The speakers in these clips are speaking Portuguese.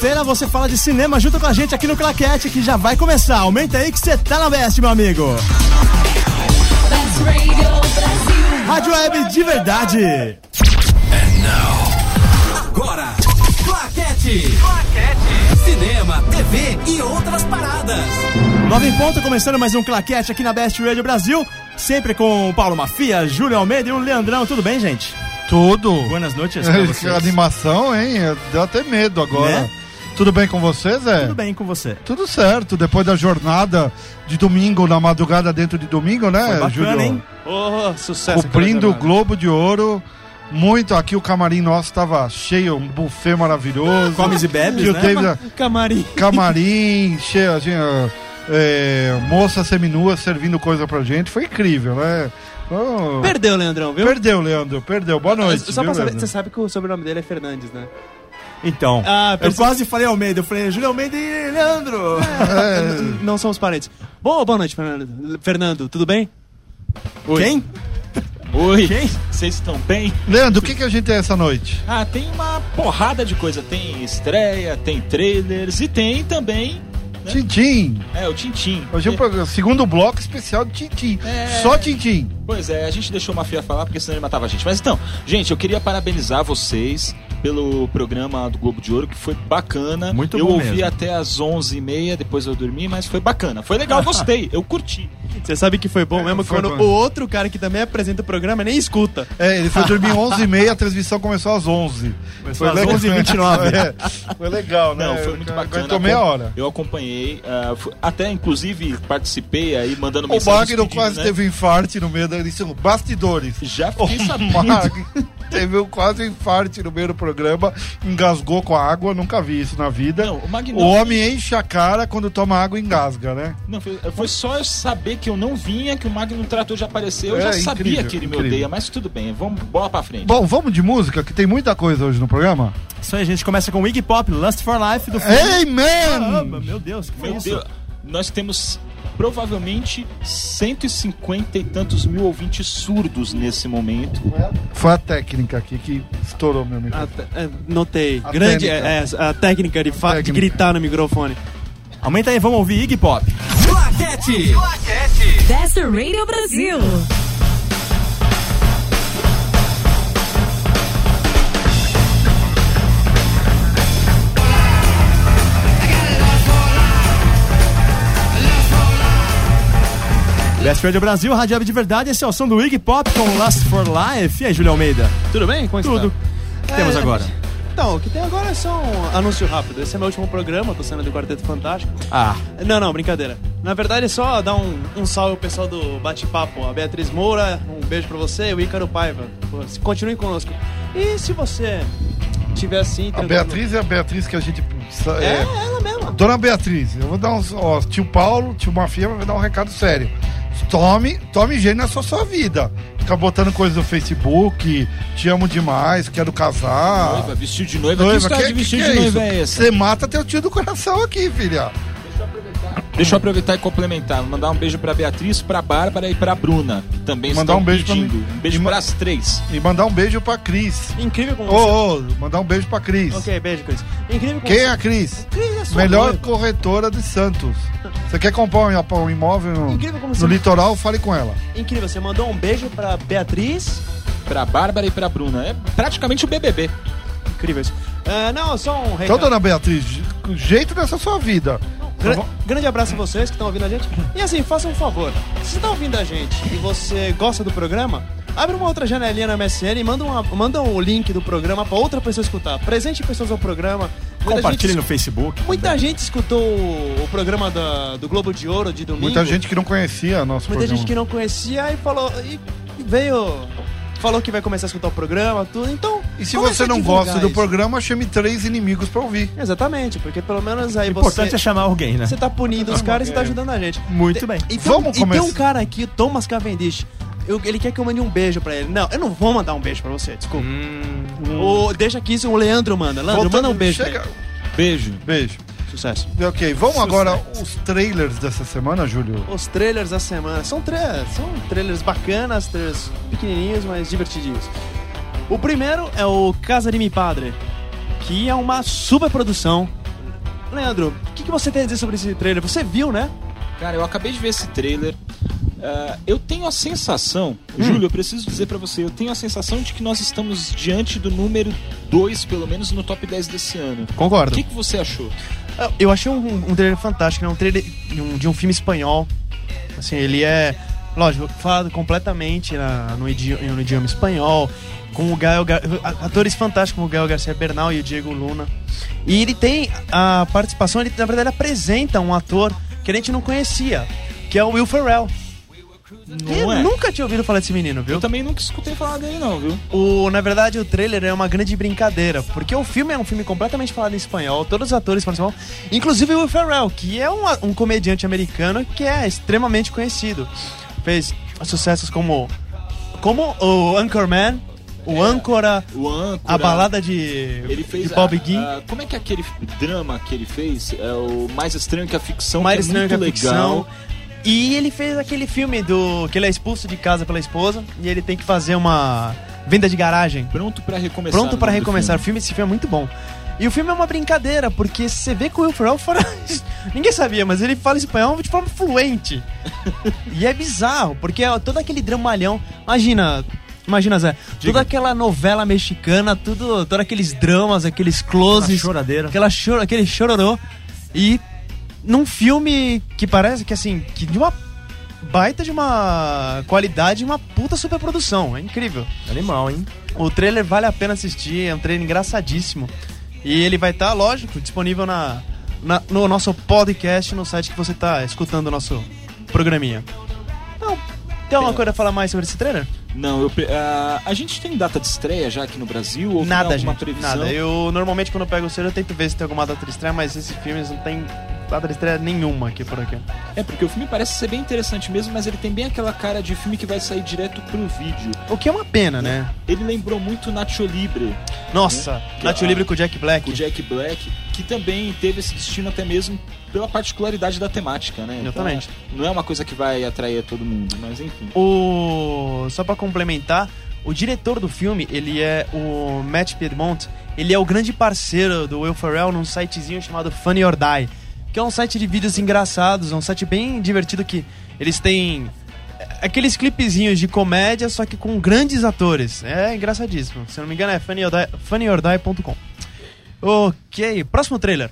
quinta-feira você fala de cinema junto com a gente aqui no Claquete, que já vai começar. Aumenta aí que você tá na best, meu amigo. Rádio Web de verdade. Agora, Claquete. Claquete. Cinema, TV e outras paradas. Nove em ponto, começando mais um Claquete aqui na Best Radio Brasil. Sempre com o Paulo Mafia, Júlio Almeida e o Leandrão. Tudo bem, gente? Tudo. Boas noites pra Que animação, hein? Deu até medo agora. Né? Tudo bem com você, Zé? Tudo bem com você. Tudo certo. Depois da jornada de domingo, na madrugada dentro de domingo, né, Foi bacana, Júlio? hein? Oh, sucesso. Cobrindo o Globo de Ouro. Muito aqui, o camarim nosso tava cheio, um buffet maravilhoso. Comes e bebes, Tio né? David. Camarim. camarim, cheio, tinha, é, moça seminua servindo coisa pra gente. Foi incrível, né? Oh, Perdeu, Leandrão, viu? Perdeu, Leandro, perdeu. Boa noite. Só pra viu, saber, Leandro? você sabe que o sobrenome dele é Fernandes, né? Então, Ah, eu quase falei Almeida. Eu falei Júlio Almeida e Leandro. N- Não somos parentes. Bom, boa noite, Fernando. Fernando, tudo bem? Quem? Oi, Quem? vocês estão bem? Leandro, o que, que a gente tem essa noite? Ah, tem uma porrada de coisa. Tem estreia, tem trailers e tem também. né? Tintim. É, o Tintim. Hoje é o programa- segundo bloco especial de Tintim. É. Só Tintim. Pois é, a gente deixou o Mafia falar porque senão ele matava a gente. Mas então, gente, eu queria parabenizar vocês pelo programa do Globo de Ouro, que foi bacana. Muito eu bom ouvi mesmo. até as 11h30, depois eu dormi, mas foi bacana. Foi legal, gostei, eu curti. Você sabe que foi bom mesmo foi quando bom. o outro cara que também apresenta o programa nem escuta. É, ele foi dormir 11h30, a transmissão começou às 11 Começou às legal. 11h29. É, foi legal, né? Não, foi muito bacana. Aguentou meia hora. Eu acompanhei, fu- até inclusive participei aí, mandando O mensagem. Magno pedindo, quase né? teve um infarte no meio da edição. Bastidores. Já O fiquei sabendo. Teve um quase infarte no meio do programa, engasgou com a água, nunca vi isso na vida. Não, o Magno- O homem enche a cara quando toma água e engasga, né? Não, foi, foi só eu saber que eu não vinha, que o Magno Trator já apareceu. Eu É, já sabia incrível, que ele me odeia, mas tudo bem, vamos bola pra frente. Bom, vamos de música, que tem muita coisa hoje no programa. Isso aí, a gente começa com Iggy Pop, Lust for Life do filme. Caramba, Amen! meu Deus, que foi Meu isso? Deus, nós temos provavelmente 150 e tantos mil ouvintes surdos nesse momento. Foi a técnica aqui que estourou meu microfone. é, notei. A Grande técnica. é, é, a técnica de, de Técnica. gritar no microfone. Aumenta aí, vamos ouvir Iggy Pop. Claquete. Best Radio Brasil. Best Radio Brasil, Rádio Web de verdade. Esse é o som do Iggy Pop com Lust for Life. E aí, Júlio Almeida? Tudo bem? Como Tudo. está? O que temos É, agora? Então, o que tem agora é só um anúncio rápido. Esse é meu último programa, tô saindo do Quarteto Fantástico. Ah, Não, não, brincadeira. Na verdade é só dar um, um salve ao pessoal do Bate-Papo. A Beatriz Moura, um beijo pra você e o Ícaro Paiva. Pô, Continue conosco. E se você tiver assim... A Beatriz é a Beatriz que a gente. É, É, ela mesma. Dona Beatriz, eu vou dar uns. Ó, tio Paulo, tio Mafia vai dar um recado sério. Tome, tome jeito na sua, sua vida. Ficar botando coisa no Facebook, te amo demais, quero casar. Noiva, vestido de noiva. Noiva, que história de vestido de noiva é essa? Você mata teu tio do coração aqui, filha. Deixa eu aproveitar e complementar. Mandar um beijo pra Beatriz, pra Bárbara e pra Bruna, que também Mandar estão um beijo pra pedindo. mim. Um beijo E pras três. E mandar um beijo pra Cris. Incrível como Ô, você... ô, mandar um beijo pra Cris. Ok, beijo, Cris. Incrível como Quem você... é a Cris? Cris é sua Melhor noiva. corretora de Santos. Você quer comprar um, um imóvel no, no você- litoral? Fale com ela. Incrível, você mandou um beijo pra Beatriz. Pra Bárbara e pra Bruna. É praticamente o BBB. Incrível isso. Ah, não, só um Então, recado. dona Beatriz, o jeito dessa sua vida. Gra- Tá grande abraço a vocês que estão ouvindo a gente. E assim, faça um favor. Se você está ouvindo a gente e você gosta do programa, abre uma outra janelinha no MSN e manda, uma, manda o link do programa para outra pessoa escutar. Presente pessoas ao programa. Compartilhe no Facebook. Muita gente escutou o, o programa da- do Globo de Ouro de domingo. Muita gente que não conhecia nosso Muita programa. gente que não conhecia e falou. E veio. Falou que vai começar a escutar o programa, tudo. Então. E se você não gosta do isso. programa, chame três inimigos pra ouvir. Exatamente, porque pelo menos aí O importante você. é chamar alguém, né? Você tá punindo os caras e tá ajudando a gente. Muito bem. E tem, Vamos e tem começar. um cara aqui, Thomas Cavendish. eu- ele quer que eu mande um beijo pra ele. Não, eu não vou mandar um beijo pra você, desculpa. O, deixa aqui isso, o Leandro manda. Leandro, Voltando- manda um beijo. Beijo. Beijo. Sucesso. Ok, vamos agora os trailers dessa semana, Júlio. Os trailers da semana. São, tra são trailers bacanas, trailers pequenininhos, mas divertidinhos. O primeiro é o Casa de Mi Padre, que é uma super produção Leandro, o que, que você tem a dizer sobre esse trailer? Você viu, né? Cara, eu acabei de ver esse trailer. Ah, eu tenho a sensação, Hum. Júlio, eu preciso dizer pra você, eu tenho a sensação de que nós estamos diante do número 2, pelo menos no top 10 desse ano. O Concordo. que, que você achou? Eu achei um, um trailer fantástico, né? Um trailer de um, filme espanhol. Assim, ele é, lógico, falado completamente na- no, idioma, no idioma espanhol, com o Gael, Gar- atores fantásticos como o Gael Garcia Bernal e o Diego Luna. E ele tem a participação, ele na verdade apresenta um ator que a gente não conhecia, que é o Will Ferrell. Não eu é? nunca tinha ouvido falar desse menino, viu? Eu também nunca escutei falar dele não, viu? O, na verdade, o trailer é uma grande brincadeira, porque o filme é um filme completamente falado em espanhol, todos os atores falam espanhol, inclusive o Will Ferrell, que é um, um comediante americano que é extremamente conhecido. Fez sucessos como, como o Anchorman, o Âncora, O âncora... a balada de, Ele fez de Bob a- como é que é aquele drama que ele fez? É o mais estranho que a ficção, Mais é Estranho que a legal. Ficção. E ele fez aquele filme do que ele é expulso de casa pela esposa e ele tem que fazer uma venda de garagem. Pronto pra recomeçar. Pronto para recomeçar. O filme. filme, esse filme é muito bom. E o filme é uma brincadeira, porque você vê que o Will Ferrell fala... Ninguém sabia, mas ele fala espanhol de forma fluente. e é bizarro, porque é todo aquele dramalhão... Imagina... Imagina, Zé, toda aquela novela mexicana, tudo, todos aqueles dramas, aqueles closes, choradeira. aquela choro, aquele chororô. E num filme que parece que, assim, que de uma baita de uma qualidade, uma puta superprodução. É incrível. Animal, hein? O trailer vale a pena assistir, é um trailer engraçadíssimo. E ele vai estar, lógico, disponível na, na- no nosso podcast, no site que você está escutando o nosso programinha. Então, tem alguma coisa a falar mais sobre esse trailer? Não, eu, ah, a gente tem data de estreia já aqui no Brasil? Ou nada, tem alguma gente. previsão? Nada. Eu normalmente quando eu pego o trailer eu tento ver se tem alguma data de estreia, mas esse filme não tem data de estreia nenhuma aqui por aqui. É, porque o filme parece ser bem interessante mesmo, mas ele tem bem aquela cara de filme que vai sair direto pro vídeo. O que é uma pena, né? Ele lembrou muito Nacho Libre, Nossa, Que Nacho Libre com o Jack Black. com o Jack Black, que também teve esse destino até mesmo pela particularidade da temática, né? Então, Exatamente. não é uma coisa que vai atrair todo mundo, mas enfim. O só pra complementar, o diretor do filme, ele é o Matt Piedmont, ele é o grande parceiro do Will Ferrell num sitezinho chamado Funny or Die, que é um site de vídeos engraçados, é um site bem divertido que eles têm é, aqueles clipezinhos de comédia, só que com grandes atores. É engraçadíssimo. Se não me engano é funnyordie- funnyordie.com. Ok, próximo trailer.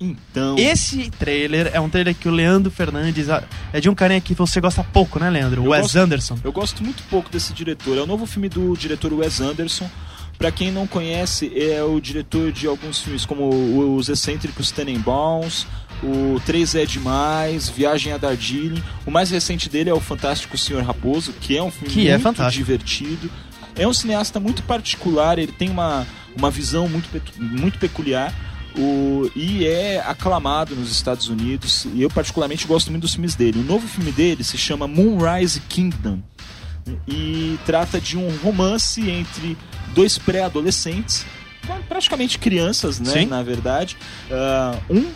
Então, Esse trailer é um trailer que o Leandro Fernandes é de um carinha que você gosta pouco, né, Leandro? Eu Wes gosto- Anderson. Eu gosto muito pouco desse diretor. É o novo filme do diretor Wes Anderson. Pra quem não conhece, é o diretor de alguns filmes como Os Excêntricos Tenenbaums, o 3 é Demais, Viagem a Darjeeling. O mais recente dele é o Fantástico Senhor Raposo, que é um filme Que é muito fantástico. divertido. É um cineasta muito particular, ele tem uma, uma visão muito, muito peculiar. O, e é aclamado nos Estados Unidos. E eu, particularmente, gosto muito dos filmes dele. O novo filme dele se chama Moonrise Kingdom e trata de um romance entre dois pré-adolescentes, praticamente crianças, né? Sim. Na verdade, Ah, um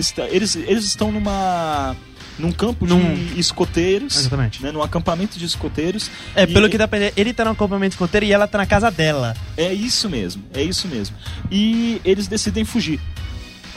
está, eles eles estão numa num campo Num- de escoteiros, Exatamente. né? Num acampamento de escoteiros. É, pelo que dá pra entender, ele tá no acampamento escoteiro e ela tá na casa dela. É isso mesmo, é isso mesmo. E eles decidem fugir.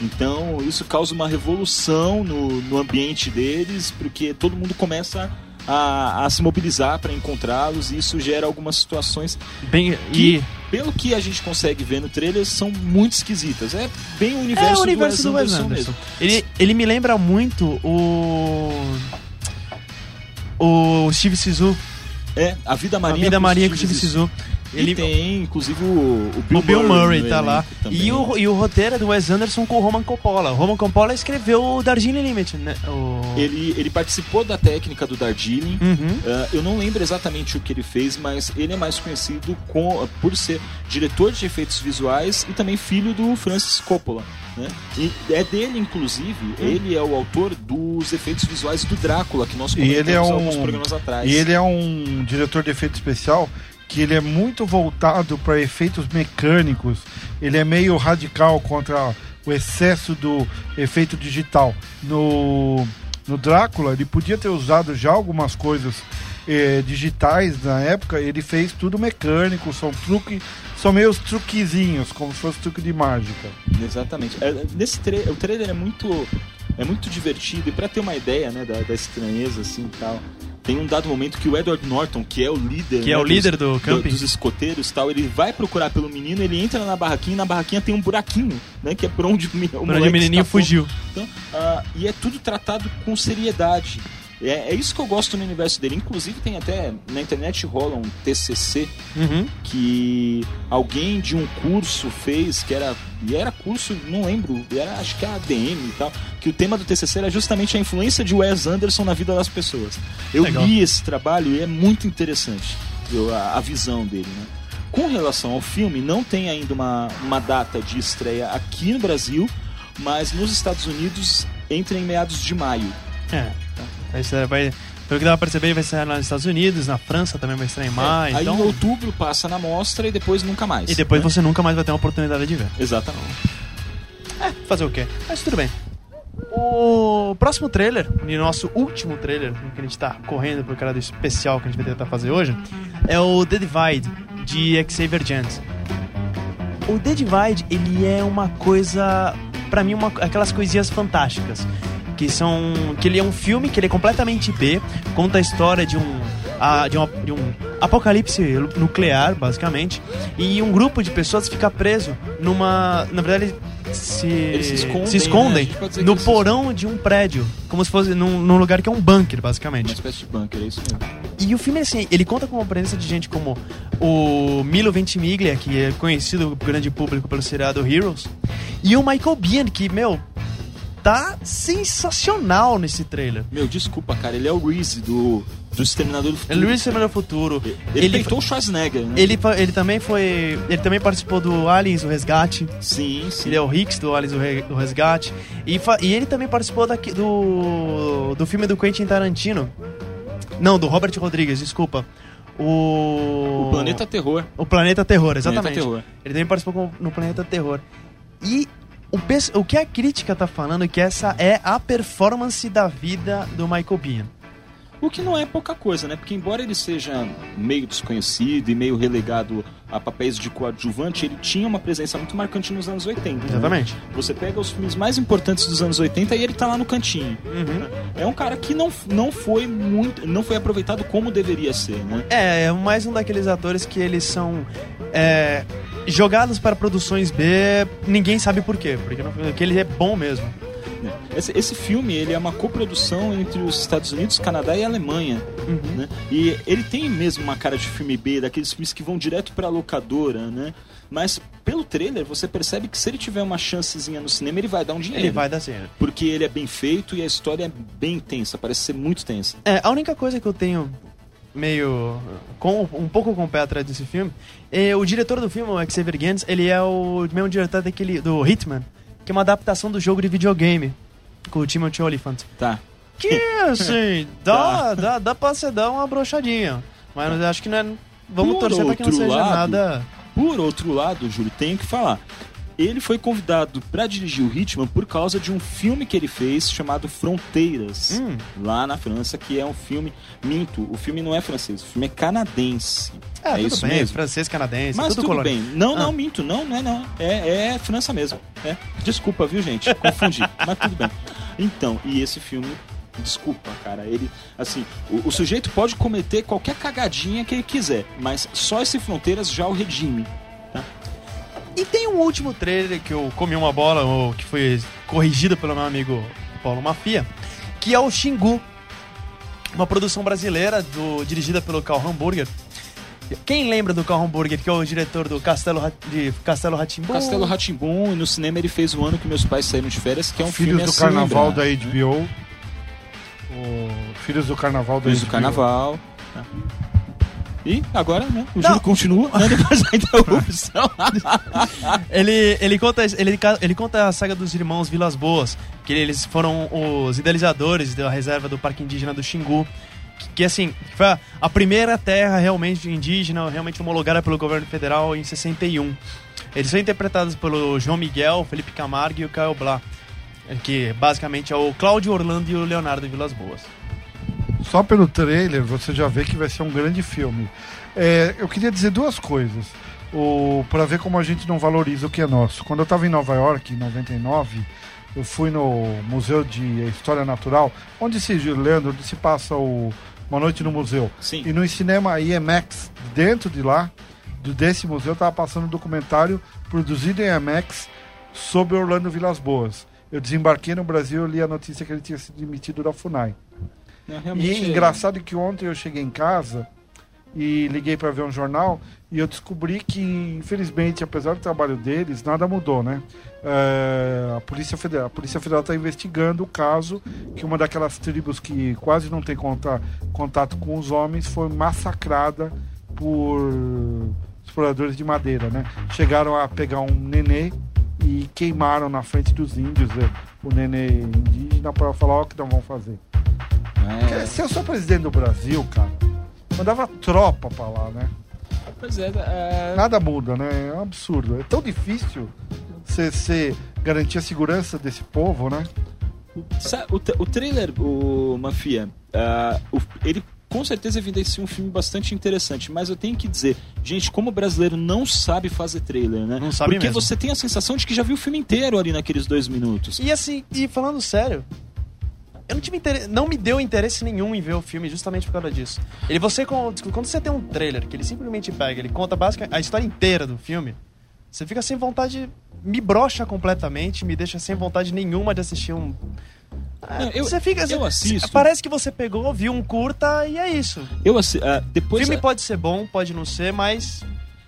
Então isso causa uma revolução no, no ambiente deles, porque todo mundo começa a, a se mobilizar para encontrá-los e isso gera algumas situações Bem, que, e pelo que a gente consegue ver no trailer, são muito esquisitas. É bem o é universo, o universo do Wes Anderson. mesmo. Ele, ele me lembra muito o o Steve Sisu, É, a vida a marinha vida com marinha com o Steve Zissou. Sisu. Ele Ele tem, inclusive, o, o Bill, o Bill Murray no tá lá. E o, e o roteiro é do Wes Anderson com o Roman Coppola. O Roman Coppola escreveu o Darjeeling Limit, né? O... Ele, ele participou da técnica do Darjeeling. Uhum. Ah, eu não lembro exatamente o que ele fez, mas ele é mais conhecido com, por ser diretor de efeitos visuais e também filho do Francis Coppola. Né? E é dele, inclusive, Hum. ele é o autor dos efeitos visuais do Drácula, que nós E ele é comentamos um- alguns programas atrás. E ele é um diretor de efeito especial que ele é muito voltado para efeitos mecânicos. Ele é meio radical contra o excesso do efeito digital. No, no Drácula, ele podia ter usado já algumas coisas eh, digitais na época, ele fez tudo mecânico, são truque, são meio truquezinhos, como se fosse truque de mágica. Exatamente. É, nesse tra o trailer é muito é muito divertido e pra ter uma ideia, né, da, da estranheza assim tal. Tem um dado momento que o Edward Norton, que é o líder, Que é né, o líder do camping. dos escoteiros, tal, ele vai procurar pelo menino, ele entra na barraquinha, e na barraquinha tem um buraquinho, né, que é por onde o, o onde o menininho fugiu. Então, ah, e é tudo tratado com seriedade. É, é isso que eu gosto no universo dele. Inclusive tem até na internet rola um TCC Uhum. que alguém de um curso fez, que era. E era curso, não lembro, era acho que era ADM e tal. Que o tema do TCC era justamente a influência de Wes Anderson na vida das pessoas. Eu Legal. li esse trabalho e é muito interessante eu- a, a visão dele, né? Com relação ao filme, não tem ainda uma, uma data de estreia aqui no Brasil, mas nos Estados Unidos entra em meados de maio. É. Vai ser- vai- pelo que dá pra perceber, vai sair lá nos Estados Unidos, na França também vai estar em maio. É, Aí então... em outubro passa na mostra e depois nunca mais. E depois né? você nunca mais vai ter uma oportunidade de ver. Exatamente. Fazer o quê? Mas tudo bem. O próximo trailer, e nosso último trailer, que a gente tá correndo por cara do especial que a gente vai tentar fazer hoje, é o The Divide, de Xavier Gents. O The Divide, ele é uma coisa, pra mim, uma, aquelas coisinhas fantásticas. Que são. Que ele é um filme que ele é completamente B, conta a história de um. ah, de, uma- de um apocalipse nuclear, basicamente. E um grupo de pessoas fica preso numa. Na verdade, se, Eles se escondem, se né? A escondem que no eles se porão de um prédio. Como se fosse num, num lugar que é um bunker, Uma basicamente. espécie de bunker, é isso mesmo. E o filme, assim, ele conta com a presença de gente como o Milo Ventimiglia, que é conhecido grande público pelo seriado Heroes, e o Michael Biehn, que, meu, tá sensacional nesse trailer. Meu, desculpa, cara, ele é o Reese do, do Exterminador do Futuro. Ele Luiz Semana Futuro. Ele, Ele, peitou o Schwarzenegger, né? ele, ele também foi. Ele também participou do Aliens, o Resgate. Sim, sim. Ele é o Hicks do Aliens, o Re- o Resgate. E, e ele também participou daqui, do, do filme do Quentin Tarantino. Não, do Robert Rodrigues, desculpa. O. O Planeta Terror. O Planeta Terror, exatamente. Planeta Terror. Ele também participou no Planeta Terror. E o, o que a crítica tá falando é que essa é a performance da vida do Michael Biehn. O que não é pouca coisa, né? Porque embora ele seja meio desconhecido e meio relegado a papéis de coadjuvante, ele tinha uma presença muito marcante nos anos 80. né? Exatamente. Você pega os filmes mais importantes dos anos 80 e ele tá lá no cantinho. É um cara que não, não foi muito. não foi aproveitado como deveria ser, né? É, é mais um daqueles atores que eles são é, jogados para produções B, ninguém sabe por quê, porque, não- porque ele é bom mesmo. Esse, esse filme ele é uma coprodução entre os Estados Unidos, Canadá e Alemanha. Né? E ele tem mesmo uma cara de filme B, daqueles filmes que vão direto pra locadora, né? Mas pelo trailer você percebe que se ele tiver uma chancezinha no cinema, ele vai dar um dinheiro. Ele vai dar certo. Porque ele é bem feito e a história é bem tensa, parece ser muito tensa. É, a única coisa que eu tenho meio com um pouco com o pé atrás desse filme é o diretor do filme, o Xavier Gans, ele é o mesmo diretor daquele do Hitman, que é uma adaptação do jogo de videogame com o Timothy Olyphant. Tá. Que assim, dá, dá, dá pra você dar uma brochadinha. Mas eu acho que não é. Vamos Por torcer pra que não seja lado, nada. Por outro lado, Júlio, tenho que falar. Ele foi convidado pra dirigir o Hitman por causa de um filme que ele fez chamado Fronteiras, Hum. lá na França, que é um filme. Minto, o filme não é francês, o filme é canadense. É, é isso bem, mesmo. francês, canadense, Mas tudo, tudo, colônia. bem. Não, não, Ah. minto. Não, não é não. É, é França mesmo. É. Desculpa, viu, gente? Confundi. mas tudo bem. Então, e esse filme... Desculpa, cara. Ele, assim, o, o sujeito pode cometer qualquer cagadinha que ele quiser, mas só esse Fronteiras já o redime. E tem um último trailer que eu comi uma bola, ou que foi corrigido pelo meu amigo Paulo Mafia, que é o Xingu, uma produção brasileira do, dirigida pelo Carl Hamburger. Quem lembra do Carl Hamburger, que é o diretor do Castelo Ra- de Castelo Ratimbu? Castelo Ratimbum, e no cinema ele fez o ano que meus pais saíram de férias, que é um Filhos filme do a se Carnaval lembrar. da HBO. O Filhos do Carnaval da Filhos do HBO. Carnaval. tá. E agora, né? O. Júlio continua, né? Depois da interrupção. Ele, ele, conta, ele, ele conta a saga dos irmãos Vilas Boas, que eles foram os idealizadores da reserva do Parque Indígena do Xingu. Que, que, assim, foi a, a primeira terra realmente indígena, realmente homologada pelo governo federal em 61. Eles são interpretados pelo João Miguel, Felipe Camargo e o Caio Blá, que basicamente é o Cláudio Orlando e o Leonardo Vilas Boas. Só pelo trailer você já vê que vai ser um grande filme. É, eu queria dizer duas coisas. O, para ver como a gente não valoriza o que é nosso. Quando eu estava em Nova York, em 99, eu fui no Museu de História Natural, onde se, Leandro, onde se passa o Uma Noite no Museu. Sim. E no cinema IMAX, dentro de lá, do- desse museu, estava passando um documentário produzido em IMAX sobre Orlando Vilas Boas. Eu desembarquei no Brasil e li a notícia que ele tinha sido demitido da FUNAI. Não, E realmente, é engraçado que ontem eu cheguei em casa e liguei para ver um jornal e eu descobri que, infelizmente, apesar do trabalho deles, nada mudou, né? É, a, Polícia Federal, a Polícia Federal está investigando o caso que uma daquelas tribos que quase não tem conta- contato com os homens foi massacrada por exploradores de madeira, né? Chegaram a pegar um nenê e queimaram na frente dos índios é, o nenê indígena para falar o que não vão fazer. É, Se eu sou presidente do Brasil, cara, mandava tropa pra lá, né? pois é, é, Nada muda, né? É um absurdo. É tão difícil você garantir a segurança desse povo, né? O, tra- o trailer, o Mafia, o- ele com certeza evidencia um filme bastante interessante, mas eu tenho que dizer, gente, como o brasileiro não sabe fazer trailer, né? Não sabe Porque mesmo. você tem a sensação de que já viu o filme inteiro ali naqueles dois minutos. E assim, e falando sério, eu não tive interesse, não me deu interesse nenhum em ver o filme justamente por causa disso. Ele você com- quando você tem um trailer que ele simplesmente pega, ele conta basicamente a história inteira do filme, você fica sem vontade, me brocha completamente, me deixa sem vontade nenhuma de assistir um Ah, Não, eu- você fica eu assisto. Parece que você pegou, viu um curta e é isso. Eu assi- ah, O depois filme pode ser bom, pode não ser, mas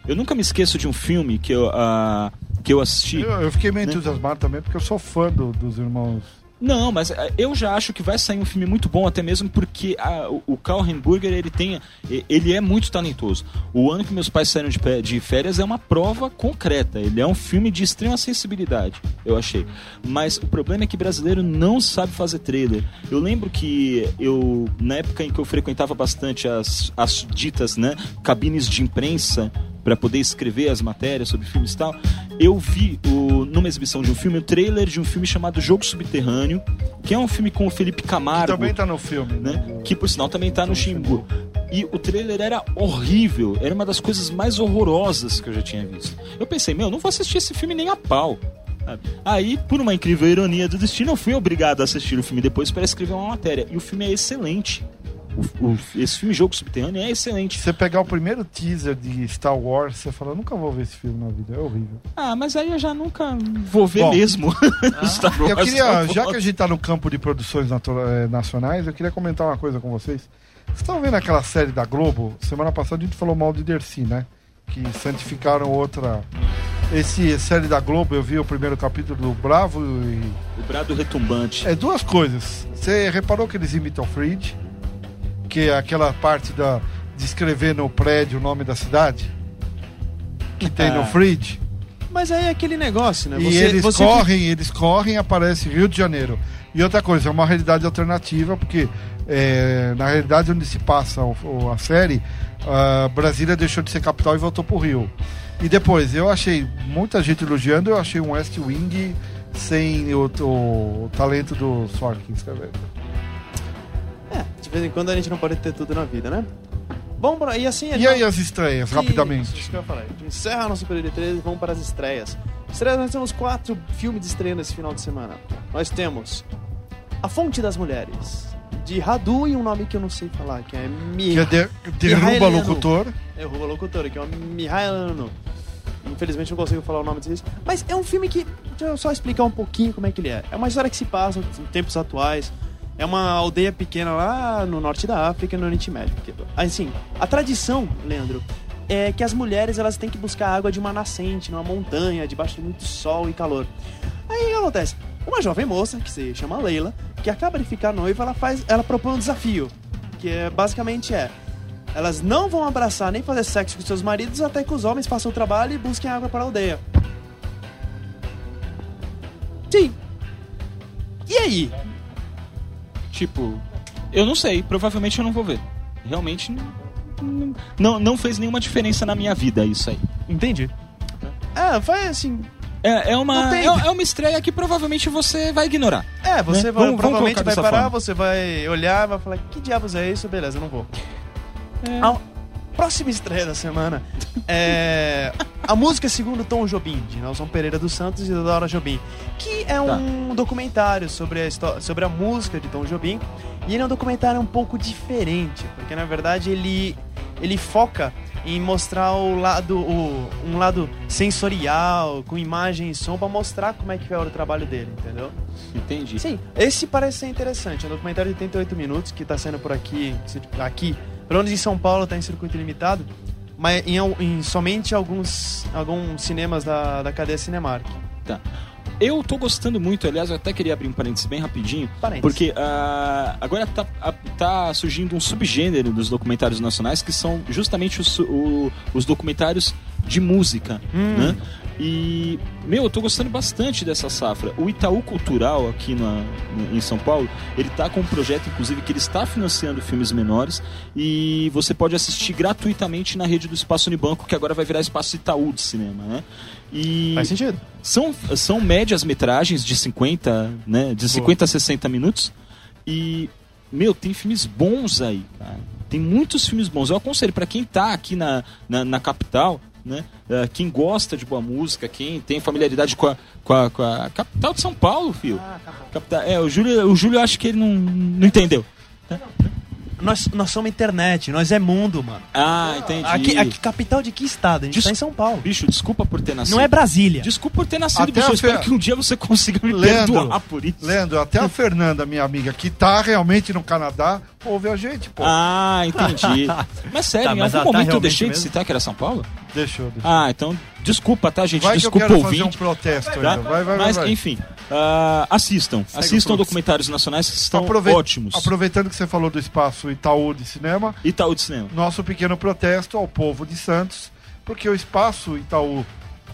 eu nunca me esqueço de um filme que eu ah, que eu assisti. Eu, eu fiquei meio Né? entusiasmado também, porque eu sou fã do- dos irmãos. Não, mas eh, eu já acho que vai sair um filme muito bom, até mesmo porque a- o, Karl Hamburger, ele tem, ele é muito talentoso. O ano que meus pais saíram de, de férias é uma prova concreta. Ele é um filme de extrema sensibilidade, eu achei. Mas o problema é que brasileiro não sabe fazer trailer. Eu lembro que eu, na época em que eu frequentava bastante as, as ditas, né, cabines de imprensa para poder escrever as matérias sobre filmes e tal, eu vi o, numa exibição de um filme, o trailer de um filme chamado Jogo Subterrâneo, que é um filme com o Felipe Camargo, Também tá no filme. né? Que por sinal também tá no Ximbu. E o trailer era horrível, era uma das coisas mais horrorosas que eu já tinha visto. Eu pensei, meu, não vou assistir esse filme nem a pau. Aí, por uma incrível ironia do destino, eu fui obrigado a assistir o filme depois para escrever uma matéria. E o filme é excelente. O- o- esse filme Jogo Subterrâneo é excelente. Você pegar o primeiro teaser de Star Wars, você fala, nunca vou ver esse filme na vida, é horrível. Ah, mas aí eu já nunca vou ver Bom. mesmo. Star Eu Wars queria, tá já que a gente tá no campo de produções eh, nacionais, eu queria comentar uma coisa com vocês. Vocês estão vendo aquela série da Globo? Semana passada a gente falou mal de Dercy, né? Que santificaram outra. Esse série da Globo, eu vi o primeiro capítulo do Bravo e. O brado retumbante. É duas coisas. Você reparou que eles imitam Freed? Que é aquela parte da, de escrever no prédio o nome da cidade? Que tem no Ah. Freed? mas aí é aquele negócio, né? E eles correm, eles correm, aparece Rio de Janeiro. E outra coisa, é uma realidade alternativa, porque é, na realidade onde se passa o- a série, a Brasília deixou de ser capital e voltou pro Rio. E depois, eu achei muita gente elogiando, eu achei um West Wing sem o, o- o talento do Sorkin escrevendo. É, de vez em quando a gente não pode ter tudo na vida, né? Bom, e assim... a E aí as estreias, Isso, rapidamente? Isso que eu ia falar. A gente encerra nosso período de 13 e vamos para as estreias. Estreias, nós temos quatro filmes de estreia nesse final de semana. Nós temos A Fonte das Mulheres, de Radu e um nome que eu não sei falar, que é Mi... Que é de, derruba locutor. O locutor, que é o Mihailano. Infelizmente não consigo falar o nome disso. Mas é um filme que. Deixa eu só explicar um pouquinho como é que ele é. É uma história que se passa em tempos atuais. É uma aldeia pequena lá no norte da África, no Oriente Médio. Assim, a tradição, Leandro, é que as mulheres elas têm que buscar água de uma nascente, numa montanha, debaixo de muito sol e calor. Aí o que acontece? Uma jovem moça, que se chama Leila, que acaba de ficar noiva, ela faz. Ela propõe um desafio. Que é, basicamente é. Elas não vão abraçar nem fazer sexo com seus maridos até que os homens façam o trabalho e busquem água para a aldeia. Sim. E aí? Tipo, eu não sei, provavelmente eu não vou ver. Realmente não, não, não fez nenhuma diferença na minha vida isso aí. Entendi. É, foi assim. É, é, uma, é, é uma estreia que provavelmente você vai ignorar. É, você Né? vai, Vamos- vamos provavelmente colocar vai parar, forma. você vai olhar, vai falar, que diabos é isso? Beleza, não vou. É. A próxima estreia da semana é a música segundo Tom Jobim, de Nelson Pereira dos Santos e da Dora Jobim, que é um documentário sobre a, sobre a música de Tom Jobim, e ele é um documentário um pouco diferente, porque na verdade ele, ele foca em mostrar o lado, o, um lado sensorial, com imagem e som, pra mostrar como é que é o trabalho dele, entendeu? Entendi. Sim, esse parece ser interessante. É um documentário de 88 minutos que tá saindo por aqui, aqui, pelo menos em São Paulo tá em circuito limitado, mas em, em somente alguns, alguns cinemas da, da cadeia Cinemark. Tá. Eu tô gostando muito, aliás, eu até queria abrir um parênteses bem rapidinho, Parênteses. porque ah, agora tá, tá surgindo um subgênero dos documentários nacionais que são justamente os, o- os documentários de música, Hum. né? E, meu, eu tô gostando bastante dessa safra. O Itaú Cultural aqui na, em São Paulo, ele tá com um projeto, inclusive, que ele está financiando filmes menores e você pode assistir gratuitamente na rede do Espaço Unibanco, que agora vai virar Espaço Itaú de cinema, né? E Faz sentido. são, são médias metragens de 50, né? De 50 a 60 minutos. E, meu, tem filmes bons aí, cara. Tem muitos filmes bons. Eu aconselho pra quem tá aqui na, na, na capital, né? eh, quem gosta de boa música, quem tem familiaridade com a, com a, com a capital de São Paulo, filho. Capital, é, o Júlio, o Júlio acho que ele não, não entendeu. Nós, nós somos internet, nós é mundo, mano. Ah, entendi. Aqui, aqui, capital de que estado? A gente Des- tá em São Paulo. Bicho, desculpa por ter nascido. Não é Brasília. Desculpa por ter nascido, Até bicho. Eu espero fe- que um dia você consiga me Leandro, perdoar por isso. Leandro, até a Fernanda, minha amiga, que tá realmente no Canadá, ouve a gente, pô. Ah, entendi. Mas sério, Tá, em mas algum ela tá momento eu deixei de mesmo? citar que era São Paulo? Deixou, deixou. Ah, então desculpa, tá, gente? vai que eu desculpa quero o fazer um ouvinte. protesto tá? ainda. Vai, vai, vai. Mas, vai. enfim, ah, assistam. Segue assistam documentários nacionais que estão Aprove- ótimos. Aproveitando que você falou do espaço Itaú de cinema, Itaú de Cinema. nosso pequeno protesto ao povo de Santos, porque o espaço Itaú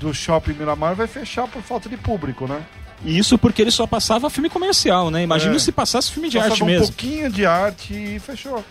do Shopping Miramar vai fechar por falta de público, né? E isso porque ele só passava filme comercial, né? Imagina É. se passasse filme de Passava arte um mesmo. pouquinho de arte e fechou.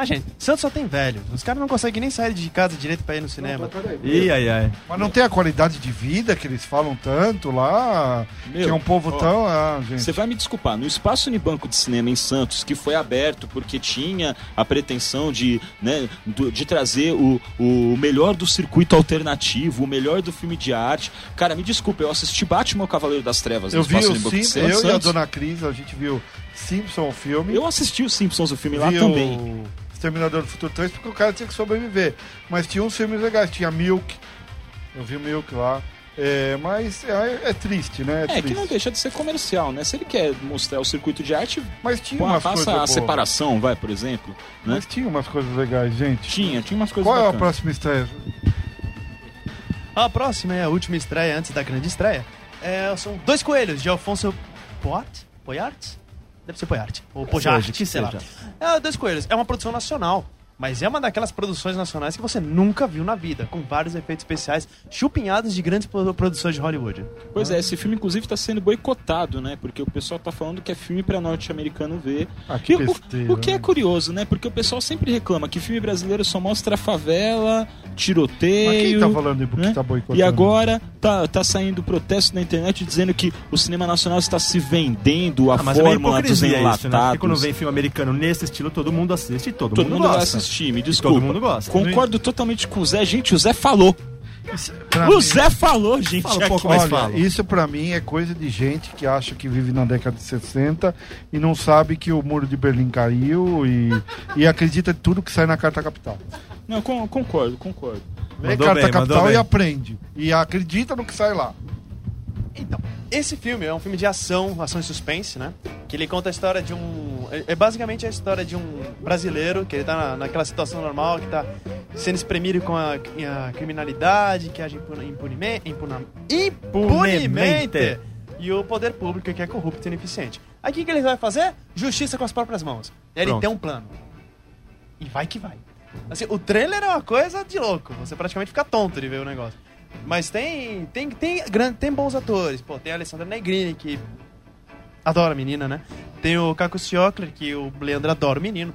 Mas, gente, Santos só tem velho. Os caras não conseguem nem sair de casa direito pra ir no cinema. Ih, ai, ai. Mas não tem a qualidade de vida que eles falam tanto lá, Meu, que é um povo ó, tão... Ah, gente. Você vai me desculpar, no Espaço Unibanco de Cinema em Santos, que foi aberto porque tinha a pretensão de, né, de trazer o, o melhor do circuito alternativo, o melhor do filme de arte. Cara, me desculpa, eu assisti Batman o Cavaleiro das Trevas Eu no vi Espaço o Unibanco de Sim, Cinema eu e a Santos. Dona Cris, a gente viu Simpson o filme. Eu assisti os Simpsons, o filme lá também. Exterminador do Futuro 3 porque o cara tinha que sobreviver. Mas tinha uns filmes legais, tinha Milk. Eu vi o Milk lá. É, mas é, é triste, né? É, É, triste. que não deixa de ser comercial, né? Se ele quer mostrar o circuito de arte, Mas tinha pô, umas faça coisas a boas. separação, vai, por exemplo. Né? Mas tinha umas coisas legais, gente. Tinha, tinha umas coisas Qual é a bacanas. próxima estreia? A próxima é a última estreia antes da grande estreia. É, são Dois Coelhos, de Alfonso Poat? Poyart? Deve ser Poyart. Ou Pojart, Seja, que sei lá. É, Dois Coelhos. É uma produção nacional. Mas é uma daquelas produções nacionais que você nunca viu na vida, com vários efeitos especiais chupinhados de grandes pro- produções de Hollywood. Pois é, esse filme inclusive está sendo boicotado, né? Porque o pessoal tá falando que é filme para norte-americano ver. Ah, que o- besteira, o, que é né? curioso, né? Porque o pessoal sempre reclama que filme brasileiro só mostra favela, tiroteio. Mas quem tá falando que né? tá boicotando? E agora tá, tá saindo protesto na internet dizendo que o cinema nacional está se vendendo a Ah, mas é fórmula dos hipocrisia enlatados. isso, né? Porque quando vem filme americano nesse estilo, todo mundo assiste e todo, Todo mundo, mundo gosta. Assistir, me E desculpa. Todo mundo gosta. Concordo totalmente com o Zé. Gente, o Zé falou. Pra O mim- Zé falou, gente. Fala um aqui. pouco mais Olha, fala. isso pra mim é coisa de gente que acha que vive na década de 60 e não sabe que o muro de Berlim caiu e, e acredita em tudo que sai na Carta Capital. Não, con- concordo, concordo. Lê Carta bem, Capital e bem. aprende. E acredita no que sai lá. Então, esse filme é um filme de ação, ação e suspense, né? Que ele conta a história de um. É é basicamente a história de um brasileiro que ele tá na, naquela situação normal, que tá sendo espremido com a, a criminalidade, que age impun- impunime- impuna- impunemente. E o poder público que é corrupto e ineficiente. Aí o que, que ele vai fazer? Justiça com as próprias mãos. Ele Pronto. tem um plano. E vai que vai. Assim, o trailer é uma coisa de louco. Você praticamente fica tonto de ver o negócio. Mas tem tem tem grande tem bons atores. Pô, tem a Alessandra Negrini que adora a menina, né? Tem o Caco Ciocler que o Leandro adora o menino.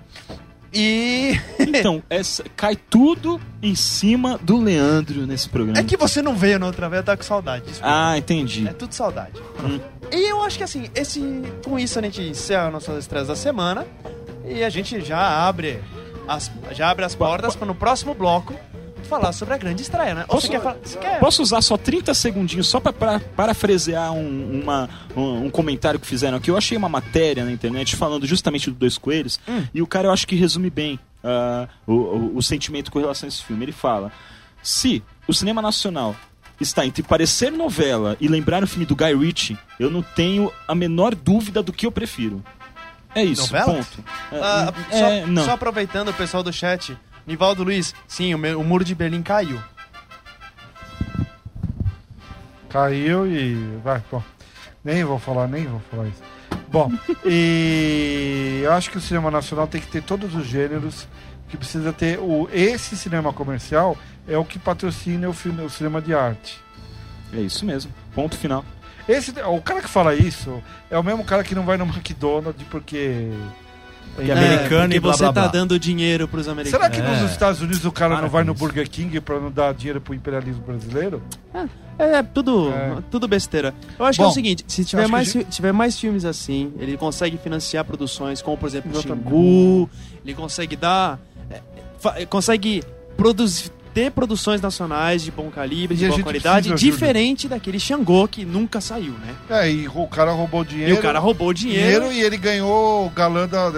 E. Então, essa, cai tudo em cima do Leandro nesse programa. É que você não veio na outra vez, eu tava com saudade. desculpa. Ah, entendi. É tudo saudade. Hum. E eu acho que assim, esse, com isso a gente encerra nossas estreias da semana e a gente já abre as, já abre as portas para no próximo bloco falar sobre a grande estreia, né? Posso- falar? Posso usar só 30 segundinhos só pra, pra parafrasear um, uma- um, um comentário que fizeram aqui? Eu achei uma matéria na internet falando justamente do Dois Coelhos e o cara eu acho que resume bem ah, o, o- o sentimento com relação a esse filme. Ele fala: se o cinema nacional está entre parecer novela e lembrar o filme do Guy Ritchie, eu não tenho a menor dúvida do que eu prefiro. É isso, Novela? ponto. É, Ah, é, só, não. só aproveitando o pessoal do chat, Nivaldo Luiz, sim, o, meu- o muro de Berlim caiu. Caiu e. Vai, bom. Nem vou falar, nem vou falar isso. Bom, e eu acho que o cinema nacional tem que ter todos os gêneros. Que precisa ter. O, esse cinema comercial é o que patrocina o, filme, o cinema de arte. É isso mesmo. Ponto final. Esse, o cara que fala isso é o mesmo cara que não vai no McDonald's porque. Que é americano porque e blá, você blá, tá blá. dando dinheiro pros americanos. Será que É. nos Estados Unidos o cara Para não vai no isso. Burger King pra não dar dinheiro pro imperialismo brasileiro? É, tudo, É. tudo besteira. Eu acho que é Bom, o seguinte, se tiver mais, gente- tiver mais filmes assim, ele consegue financiar produções como, por exemplo, Exatamente. Xingu, ele consegue dar... é, consegue produzir, ter produções nacionais de bom calibre, de boa qualidade, diferente daquele Xangô que nunca saiu, né? É, e o cara roubou dinheiro. E o cara roubou dinheiro. dinheiro e ele ganhou o galã da.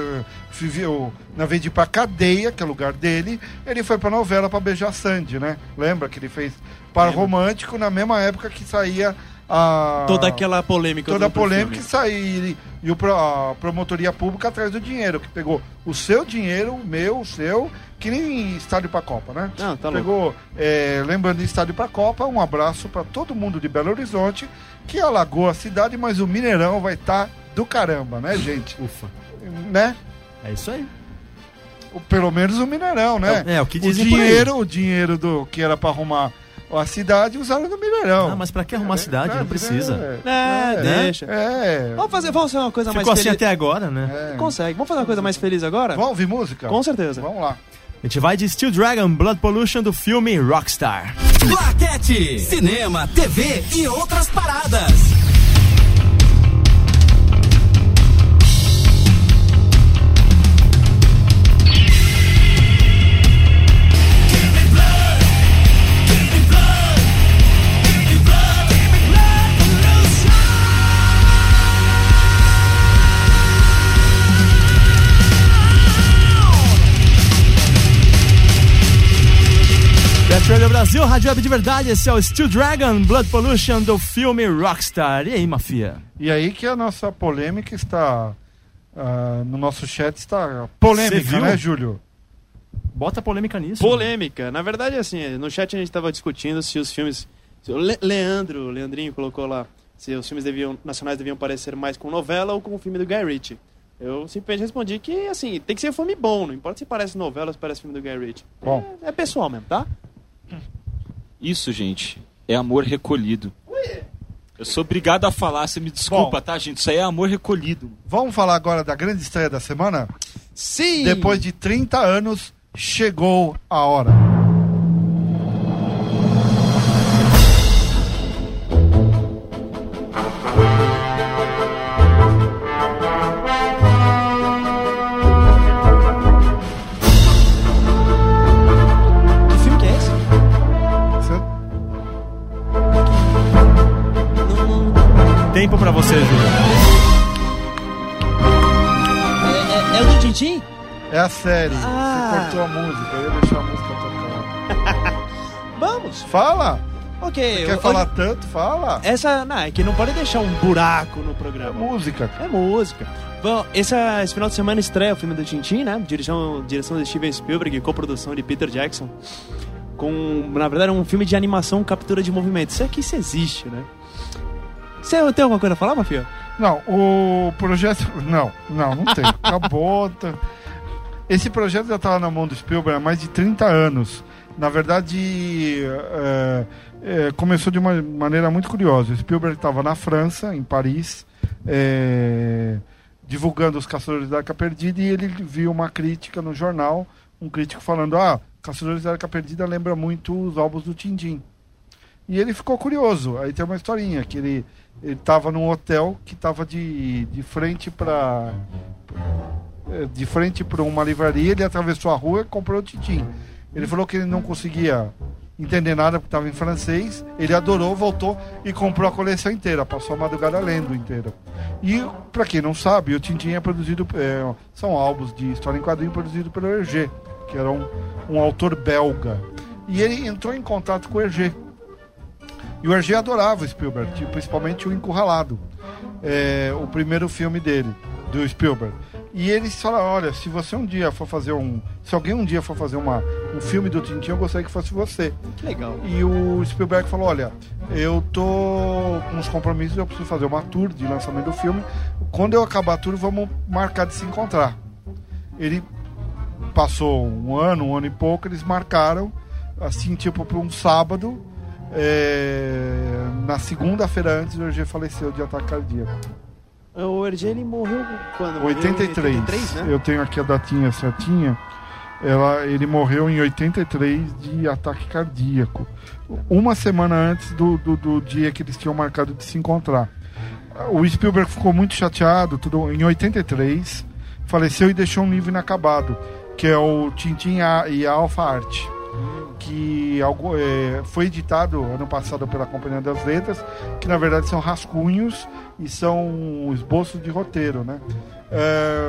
Na vez de ir pra cadeia, que é o lugar dele, ele foi pra novela pra beijar Sandy, né? Lembra que ele fez par romântico na mesma época que saía a. Toda aquela polêmica. Toda a polêmica filme. e sair e o, a promotoria pública atrás do dinheiro, que pegou o seu dinheiro, o meu, o seu, que nem estádio pra Copa, né? Não, tá louco. Pegou, é, lembrando de estádio pra Copa, um abraço pra todo mundo de Belo Horizonte, que alagou a cidade, mas o Mineirão vai estar do caramba, né, gente? Ufa. Né? É isso aí. O- Pelo menos o Mineirão, né? É, o que o dizem por aí. dinheiro, o dinheiro do que era pra arrumar a cidade usaram no Mineirão. Ah, mas pra que arrumar a cidade? É, Não precisa. É, É, deixa. é, Vamos fazer, vamos fazer uma coisa Ficou mais assim feliz. até agora, né? é. Consegue. Vamos fazer uma coisa mais feliz agora? Vamos ouvir música? Com certeza. Vamos lá. A gente vai de Steel Dragon Blood Pollution do filme Rockstar. Plaquete, cinema, TV e outras paradas. Brasil, Rádio Web de Verdade, esse é o Steel Dragon Blood Pollution do filme Rockstar. E aí, Mafia? E aí que a nossa polêmica está. ah, no nosso chat está polêmica, viu? né, Júlio? Bota polêmica nisso. Polêmica. Na verdade, assim, no chat a gente tava discutindo se os filmes. se o Le- Leandro, o Leandrinho colocou lá, se os filmes deviam, nacionais deviam parecer mais com novela ou com o filme do Guy Ritchie. Eu simplesmente respondi que, assim, tem que ser um filme bom, não importa se parece novela ou se parece filme do Guy Ritchie. Bom. É, é pessoal mesmo, tá? Isso, gente, é amor recolhido. Eu sou obrigado a falar, você me desculpa, Bom. tá, gente? Isso aí é amor recolhido. Vamos falar agora da grande estreia da semana? Sim! Depois de 30 anos, chegou a hora. Tempo pra você, Júlio. É, é, é o do Tintin? É a série. Ah. Você cortou a música, eu ia deixar a música tocando. Vamos! Fala! Ok. Quer eu- falar tanto? Fala! Essa, não, é que não pode deixar um buraco no É programa. música. É música. Bom, esse, esse final de semana estreia o filme do Tintin, né? Direção, direção de Steven Spielberg e coprodução de Peter Jackson. Com, na verdade, um filme de animação captura de movimento. Isso aqui isso existe, né? Você tem alguma coisa a falar, Mafia? Não, o projeto. Não, não, não tem. Acabou. tá- Esse projeto já estava na mão do Spielberg há mais de 30 anos. Na verdade, é, é, começou de uma maneira muito curiosa. O Spielberg estava na França, em Paris, é, divulgando os Caçadores da Arca Perdida e ele viu uma crítica no jornal, um crítico falando: ah, Caçadores da Arca Perdida lembra muito os álbuns do Tindim. E ele ficou curioso. Aí tem uma historinha que ele ele estava num hotel que estava de, de frente para de frente para uma livraria, ele atravessou a rua e comprou o Tintim. Ele falou que ele não conseguia entender nada porque estava em francês. Ele adorou, voltou e comprou a coleção inteira. Passou a madrugada lendo inteira. E, para quem não sabe, o Tintin é produzido. É, são álbuns de história em quadrinho produzidos pelo Hergé, que era um, um autor belga. E ele entrou em contato com o Hergé. E o Hergé adorava o Spielberg, tipo, principalmente o Encurralado, é, o primeiro filme dele, do Spielberg. E eles falaram, olha, se você um dia for fazer um. Se alguém um dia for fazer uma, um filme do Tintin, eu gostaria que fosse você. Que legal. E o Spielberg falou, olha, eu tô com uns compromissos, eu preciso fazer uma tour de lançamento do filme. Quando eu acabar a tour, vamos marcar de se encontrar. Ele passou um ano, um ano e pouco, eles marcaram, assim, tipo, para um sábado. É, na segunda-feira antes, o Hergé faleceu de ataque cardíaco. O Hergé, ele morreu quando? Morreu em 83. 83, né? Eu tenho aqui a datinha certinha. Ela, ele morreu em 83 de ataque cardíaco. Uma semana antes do, do, do dia que eles tinham marcado de se encontrar. O Spielberg ficou muito chateado. Tudo, em 83, faleceu e deixou um livro inacabado, que é o Tintin e a Alpha Art. Que é, foi editado ano passado pela Companhia das Letras, que na verdade são rascunhos e são esboços de roteiro, né?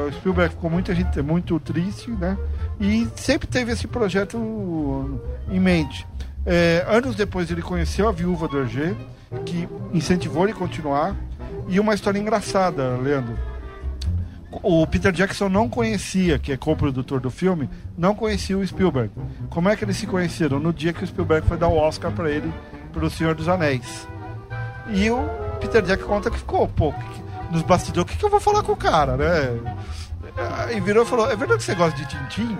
O Spielberg ficou muito, muito triste, né? E sempre teve esse projeto em mente. É, anos depois ele conheceu a viúva do Hergé, que incentivou ele a continuar. E uma história engraçada, Leandro. O Peter Jackson não conhecia, que é co-produtor do filme, não conhecia o Spielberg. Como é que eles se conheceram? No dia que o Spielberg foi dar o Oscar para ele pelo Senhor dos Anéis. E o Peter Jackson conta que ficou, pô, nos bastidores, o que, que eu vou falar com o cara, né? Aí virou e falou: É verdade que você gosta de Tintim?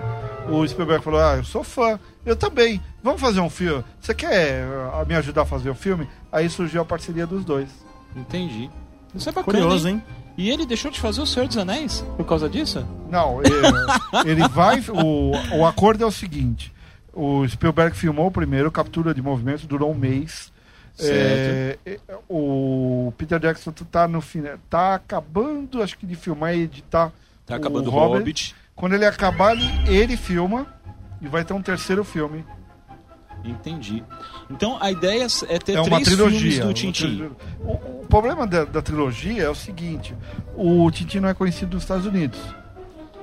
O Spielberg falou: Ah, eu sou fã. Eu também. Vamos fazer um filme. Você quer ah, me ajudar a fazer o filme? Aí surgiu a parceria dos dois. Entendi. Isso é bacana. Curioso, hein? E ele deixou de fazer o Senhor dos Anéis por causa disso? Não, ele, ele vai. O, o acordo é o seguinte: o Spielberg filmou o primeiro, captura de movimento, durou um mês. É, é, o Peter Jackson tá no final, tá acabando, acho que de filmar e editar. Tá acabando o Hobbit. Hobbit. Quando ele acabar, ele, ele filma e vai ter um terceiro filme. Entendi. Então a ideia é ter é três filmes trilogia. do uma Tintin. O, o problema da, da trilogia é o seguinte: o Tintin não é conhecido nos Estados Unidos.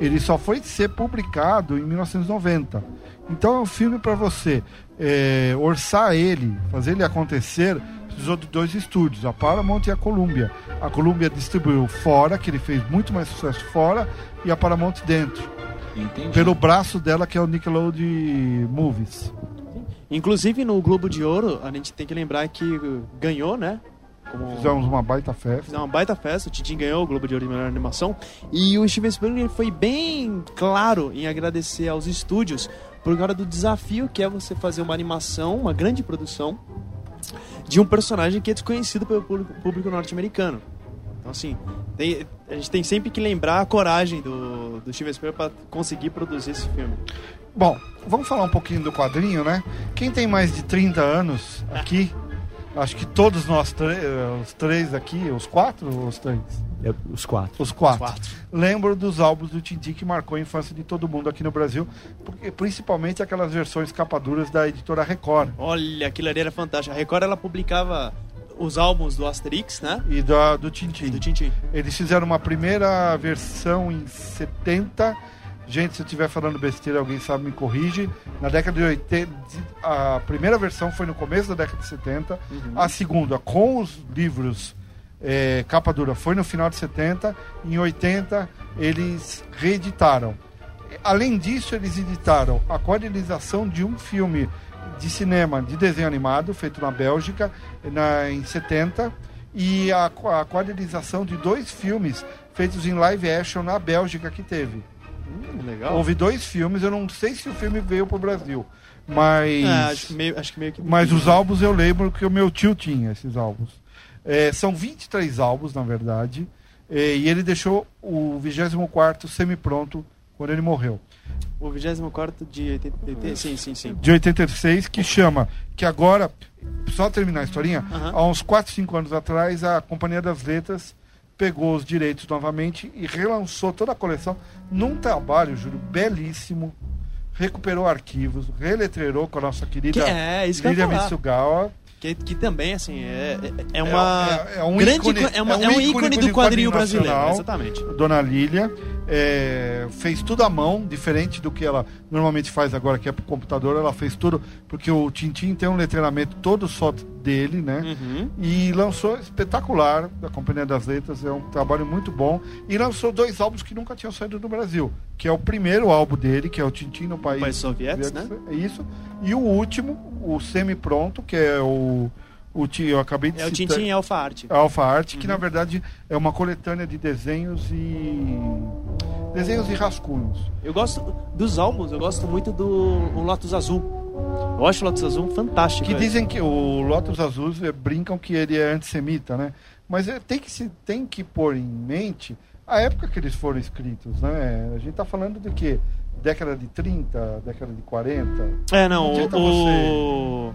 Ele só foi ser publicado em 1990. Então é um filme para você é, orçar ele, fazer ele acontecer. Precisou de dois estúdios, a Paramount e a Columbia. A Columbia distribuiu fora, que ele fez muito mais sucesso fora, e a Paramount dentro. Entendi. Pelo braço dela, que é o Nickelodeon Movies. Inclusive no Globo de Ouro, a gente tem que lembrar que uh, ganhou, né? Como... Fizemos uma baita festa. Fizeram uma baita festa, o Tintin ganhou o Globo de Ouro de melhor animação. E o Steven Spielberg foi bem claro em agradecer aos estúdios por causa do desafio que é você fazer uma animação, uma grande produção, de um personagem que é desconhecido pelo público norte-americano. Então, assim, tem- a gente tem sempre que lembrar a coragem do, do Steven Spielberg para conseguir produzir esse filme. Bom, vamos falar um pouquinho do quadrinho, né? Quem tem mais de 30 anos aqui, acho que todos nós, eh, os três aqui, os quatro ou os três? É, os quatro. Os quatro. Quatro. Lembro dos álbuns do Tintin que marcou a infância de todo mundo aqui no Brasil, porque, principalmente aquelas versões capaduras da editora Record Olha, aquilo ali era fantástico. A Record ela publicava os álbuns do Asterix, né? e da, do Tintin. E do Tintin. Eles fizeram uma primeira versão em 70. Gente, se eu estiver falando besteira, alguém sabe me corrige. Na década de 80, a primeira versão foi no começo da década de 70. A segunda, com os livros é, capa dura, foi no final de 70. Em 80, eles reeditaram. Além disso, eles editaram a quadrilização de um filme de cinema de desenho animado, feito na Bélgica, na, em 70, e a, a quadrilização de dois filmes feitos em live action na Bélgica que teve. legal. Houve dois filmes, eu não sei se o filme veio pro Brasil, mas. É, acho, que meio, acho que meio que. Mas os álbuns eu lembro que o meu tio tinha esses álbuns. É, são 23 álbuns, na verdade. E, e ele deixou o 24 semi-pronto quando ele morreu. O 24 de 80, 80, Sim, sim, sim. De 86, que chama, que agora, só terminar a historinha, Aham. há uns 4, 5 anos atrás, a Companhia das Letras pegou os direitos novamente e relançou toda a coleção num trabalho, Júlio, belíssimo. Recuperou arquivos, reletreirou com a nossa querida Que- é, isso que falar. Mitsugawa. Que, que também, assim, é, é, é uma. é- é um grande ícone- é, uma- é um é um ícone ícone do quadrinho quadrinho brasileiro. Exatamente. Dona Lília é, fez tudo à mão, diferente do que ela normalmente faz agora, que é pro computador. Ela fez tudo, porque o Tintin tem um letramento todo só dele, né? Uhum. E lançou espetacular, da Companhia das Letras, é um trabalho muito bom. E lançou dois álbuns que nunca tinham saído do Brasil, que é o primeiro álbum dele, que é o Tintin no País País Sovietes, né? É isso. E o último, o semi-pronto, que é o, o Ti- eu acabei de É o citar- Tintin Alpha Art. Alpha Art, que na verdade é uma coletânea de desenhos e desenhos e rascunhos. Eu gosto dos álbuns, eu gosto muito do o Lotus Azul. Eu acho o Lotus Azul fantástico. Que velho. dizem que o Lotus Azuis eh, brincam que ele é antissemita, né? Mas eh, tem que se tem que pôr em mente a época que eles foram escritos, né? A gente tá falando de quê? Década de 30, década de 40. É, não, o, o,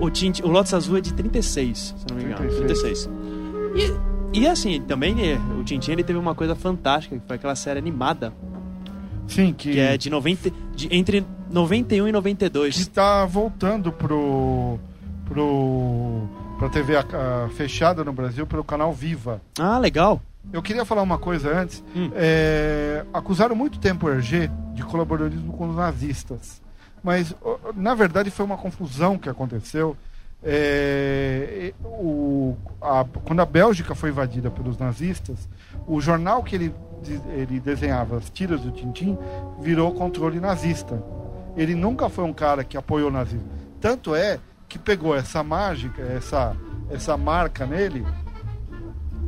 o, Tintin, o Lotus Azul é de 36, se não me engano. 36. 36. E, e assim, também né, o Tintin ele teve uma coisa fantástica, que foi aquela série animada, Sim, que que é de 90, de, entre 91 e que 92. está voltando pro pro pra TV a- a fechada no Brasil pelo canal Viva. Ah, legal. Eu queria falar uma coisa antes. Hum. É, acusaram muito tempo o Hergé de colaboradorismo com os nazistas. Mas, na verdade, foi uma confusão que aconteceu. É, o- a- quando a Bélgica foi invadida pelos nazistas, o jornal que ele, ele desenhava, as tiras do Tintim, virou controle nazista. Ele nunca foi um cara que apoiou o nazismo. Tanto é que pegou essa mágica, essa, essa marca nele,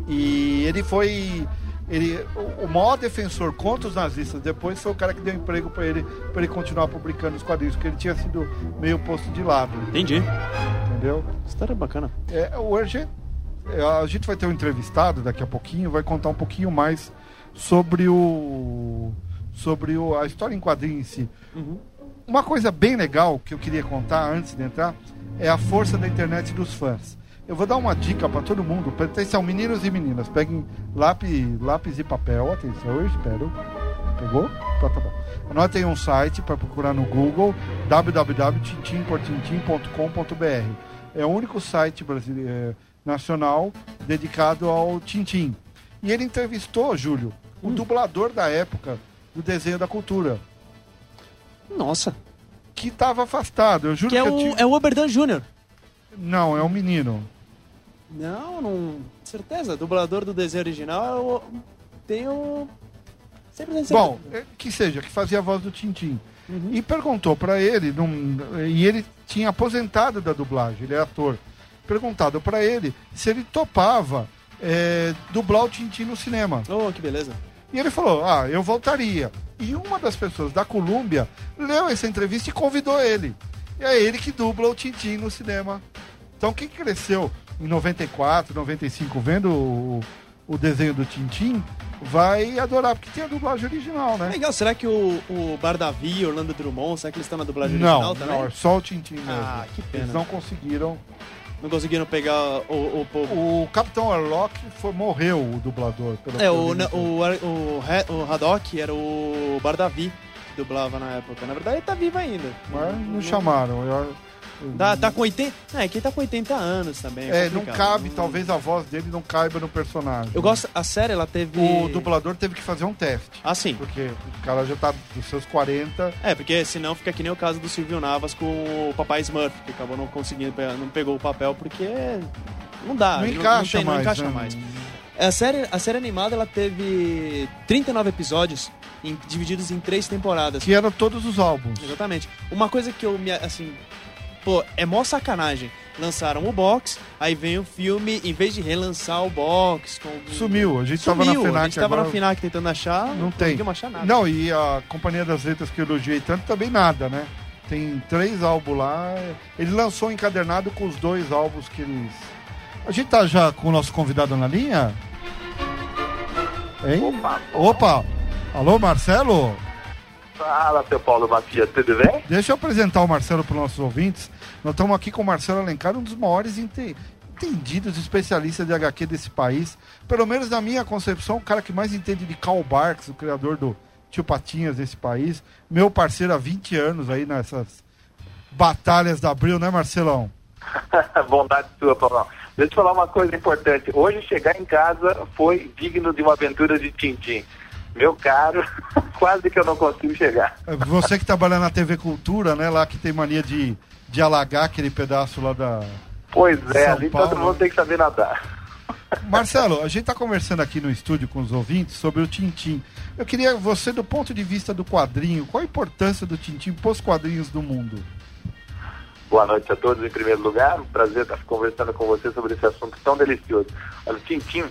e ele foi. Ele, o- maior defensor contra os nazistas depois foi o cara que deu emprego para ele, para ele continuar publicando os quadrinhos, porque ele tinha sido meio posto de lado, Entendi. entendeu? História bacana. É, o Hergé, é, a gente vai ter um entrevistado daqui a pouquinho, vai contar um pouquinho mais sobre o sobre o, a história em quadrinho em si. Uhum. Uma coisa bem legal que eu queria contar antes de entrar é a força da internet dos fãs. Eu vou dar uma dica para todo mundo. Atenção, meninos e meninas, peguem lápis, lápis e papel. Atenção, eu espero. Pegou? Tá, tá bom. Anotem um site para procurar no Google www.tintimportintim.com.br. É o único site brasileiro, é, nacional dedicado ao Tintim. E ele entrevistou, Júlio, o dublador da época do desenho da cultura, Nossa. que estava afastado. Eu juro Que que, é eu o, tive... é o Oberdan Jr. Não, é um menino. Não, não. Certeza, dublador do desenho original é o. Tem o. Sempre tem Bom, é, que seja, que fazia a voz do Tintim. Uhum. E perguntou pra ele, num- e ele tinha aposentado da dublagem, ele é ator. Perguntado pra ele se ele topava é, dublar o Tintim no cinema. Oh, que beleza. E ele falou: Ah, eu voltaria. E uma das pessoas da Colômbia leu essa entrevista e convidou ele. E é ele que dubla o Tintim no cinema. Então quem cresceu em 94, 95 vendo o, o desenho do Tintim vai adorar, porque tem a dublagem original, né? Legal, será que o, o Bardavi, Orlando Drummond, será que eles estão na dublagem Não, original também? não, é só o Tintim mesmo. Ah, que pena. Eles não conseguiram. Não conseguiram pegar o, o povo. O Capitão Arlock foi, morreu, o dublador. pelo É, o, na- o, o, o Haddock era o Bardavi que dublava na época. Na verdade, ele tá vivo ainda. Mas não chamaram. Eu- Tá, tá com 80. É, que ele tá com 80 anos também. É, não complicado. cabe, talvez a voz dele não caiba no personagem. Eu gosto. A série, ela teve. O dublador teve que fazer um teste. Ah, sim. Porque o cara já tá dos seus 40. É, porque senão fica que nem o caso do Silvio Navas com o Papai Smurf, que acabou não conseguindo, não pegou o papel porque não dá. não encaixa tem- mais. Não encaixa né? mais. A série, a série animada ela teve 39 episódios em- divididos em três temporadas. Que eram todos os álbuns. Exatamente. Uma coisa que eu me assim, pô, é mó sacanagem. Lançaram o box, aí vem o filme, em vez de relançar o box, com Sumiu. A gente Sumiu. tava na FENAC a gente tava agora. na FINAC tentando achar, Não tem. conseguimos achar nada. Não, e a Companhia das Letras que eu elogiei tanto também nada, né? Tem três álbuns lá. Ele lançou um encadernado com os dois álbuns que eles. A gente tá já com o nosso convidado na linha? Hein? Opa. Opa! Alô, Marcelo? Fala, seu Paulo Matias, tudo bem? Deixa eu apresentar o Marcelo para os nossos ouvintes. Nós estamos aqui com o Marcelo Alencar, um dos maiores ente- entendidos especialistas de HQ desse país. Pelo menos na minha concepção, o cara que mais entende de Karl Barks, o criador do Tio Patinhas desse país. Meu parceiro há 20 anos aí nessas batalhas da Abril, né, Marcelão? Bondade sua, Paulão. Deixa eu falar uma coisa importante. Hoje chegar em casa foi digno de uma aventura de Tintim. Meu caro, quase que eu não consigo chegar. É, Você que trabalha na TV Cultura, né, lá que tem mania de, de alagar aquele pedaço lá da, Pois é, ali Paulo, todo mundo tem que saber nadar. Marcelo, a gente está conversando aqui no estúdio com os ouvintes sobre o Tintim. Eu queria você, do ponto de vista do quadrinho, qual a importância do Tintim para os quadrinhos do mundo? Boa noite a todos, em primeiro lugar. Um prazer estar conversando com você sobre esse assunto tão delicioso. O Tintim,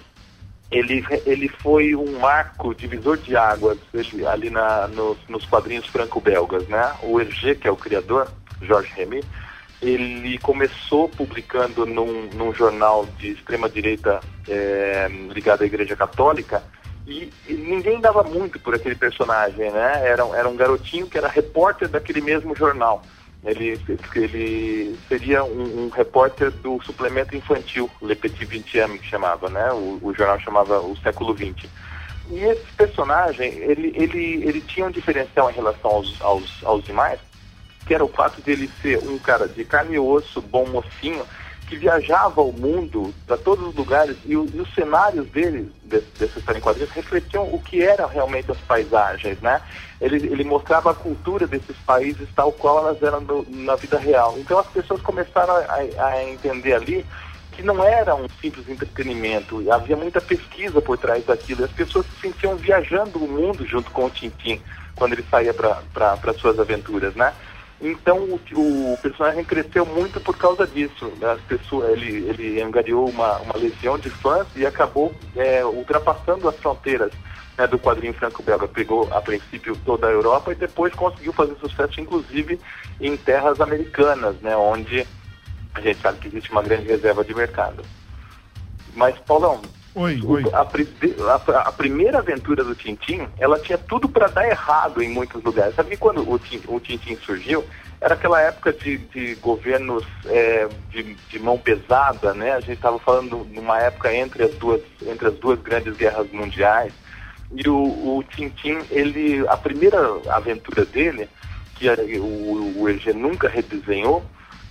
ele, ele foi um marco divisor de águas ele- ali na, nos, nos quadrinhos franco-belgas, né? O Hergé, que é o criador, Jorge Remy, ele começou publicando num, num jornal de extrema-direita eh, ligado à Igreja Católica e, e ninguém dava muito por aquele personagem, né? Era, era um garotinho que era repórter daquele mesmo jornal. Ele, ele seria um, um repórter do suplemento infantil, Le Petit Vingtième, que chamava, né? O, o jornal chamava O Século XX. E esse personagem, ele, ele, ele tinha um diferencial em relação aos, aos, aos demais, que era o fato dele ser um cara de carne e osso, bom mocinho, que viajava o mundo para todos os lugares e, o- e os cenários dele, de, dessa história em quadrinhos, refletiam o que eram realmente as paisagens, né? Ele, ele mostrava a cultura desses países tal qual elas eram no- na vida real. Então as pessoas começaram a, a entender ali que não era um simples entretenimento, havia muita pesquisa por trás daquilo, e as pessoas se sentiam viajando o mundo junto com o Tintim, quando ele saía para suas aventuras, né? Então o, o personagem cresceu muito por causa disso. né? As pessoas, ele, ele angariou uma, uma legião de fãs e acabou é, ultrapassando as fronteiras né, do quadrinho franco-belga. Pegou a princípio toda a Europa e depois conseguiu fazer sucesso, inclusive em terras americanas, né, onde a gente sabe que existe uma grande reserva de mercado. Mas, Paulão, Oi, oi. a, a- a primeira aventura do Tintim, ela tinha tudo para dar errado em muitos lugares. Sabe que quando o, o Tintim surgiu, era aquela época de, de governos é, de, de mão pesada, né? A gente estava falando numa época entre as duas, entre as duas grandes guerras mundiais. E o, o Tintim, ele, a primeira aventura dele, que o, o Hergé nunca redesenhou,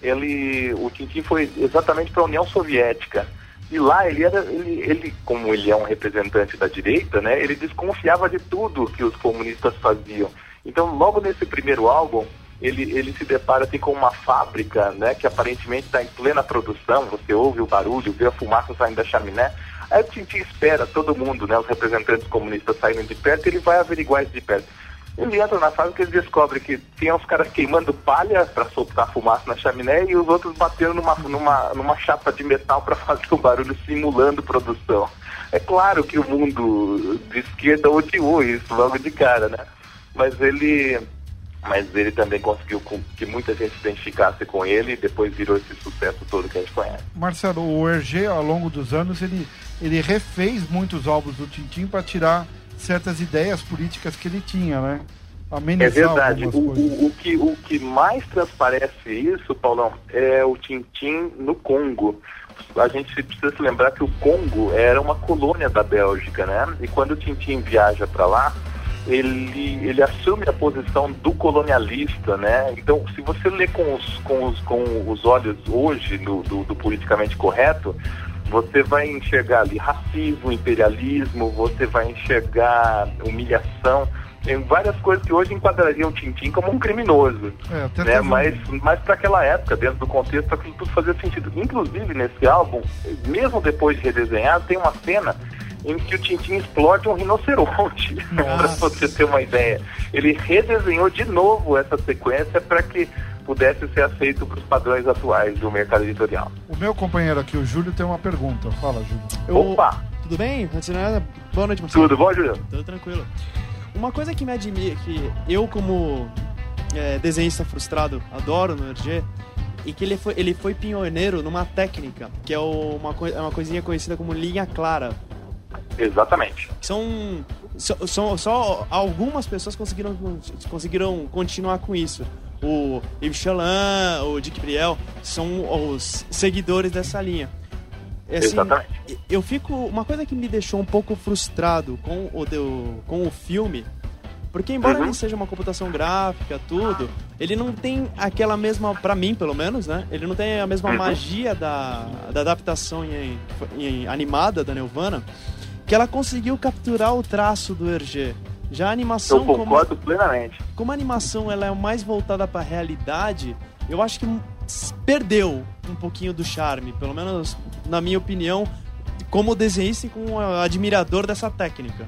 ele, o Tintim foi exatamente para a União Soviética. E lá ele era, ele, ele, como ele é um representante da direita, né, ele desconfiava de tudo que os comunistas faziam. Então, logo nesse primeiro álbum, ele, ele se depara assim, com uma fábrica, né, que aparentemente está em plena produção. Você ouve o barulho, vê a fumaça saindo da chaminé. Aí o Tintin espera todo mundo, né, os representantes comunistas saindo de perto, e ele vai averiguar isso de perto. Ele entra na fábrica e ele descobre que tem uns caras queimando palha para soltar fumaça na chaminé e os outros batendo numa, numa, numa chapa de metal para fazer o barulho simulando produção. É claro que o mundo de esquerda odiou isso logo de cara, né? Mas ele, mas ele também conseguiu que muita gente se identificasse com ele e depois virou esse sucesso todo que a gente conhece. Marcelo, o Hergé, ao longo dos anos, ele, ele refez muitos álbuns do Tintim para tirar certas ideias políticas que ele tinha, né? É Amenizar verdade. O, o, o que, o que mais transparece isso, Paulão, é o Tintim no Congo. A gente precisa se lembrar que o Congo era uma colônia da Bélgica, né? E quando o Tintim viaja para lá, ele, ele assume a posição do colonialista, né? Então, se você lê com os, com os, com os olhos hoje do, do, do politicamente correto, você vai enxergar ali racismo, imperialismo, você vai enxergar humilhação, tem várias coisas que hoje enquadrariam o Tintim como um criminoso. É, Né? Mas, mas para aquela época, dentro do contexto, aquilo tudo fazia sentido. Inclusive, nesse álbum, mesmo depois de redesenhado, tem uma cena em que o Tintim explode um rinoceronte, para você ter uma ideia. Ele redesenhou de novo essa sequência para que pudesse ser aceito para os padrões atuais do mercado editorial. O meu companheiro aqui, o Júlio, tem uma pergunta. Fala, Júlio. Eu- Opa! Tudo bem? Antes de nada, boa noite, Marcelo. Tudo bom, Juliano? Tudo tranquilo. Uma coisa que me admira, que eu como é, desenhista frustrado adoro no RG, e que ele foi, ele foi pioneiro numa técnica, que é uma, coi- é uma coisinha conhecida como linha clara. Exatamente. São, só- são só algumas pessoas conseguiram, conseguiram continuar com isso. O Yves Chalan, o Dick Briel são os seguidores dessa linha. Assim, Exatamente. eu fico. Uma coisa que me deixou um pouco frustrado com o, com o filme. Porque embora Uhum. ele seja uma computação gráfica, tudo, ele não tem aquela mesma, pra mim pelo menos, né? Ele não tem a mesma Uhum. magia da, da adaptação em, em animada da Nelvana, que ela conseguiu capturar o traço do Hergé. Já a Eu animação, como, concordo plenamente. como a animação ela é mais voltada pra realidade, eu acho que perdeu um pouquinho do charme, pelo menos na minha opinião, como desenhista e como admirador dessa técnica.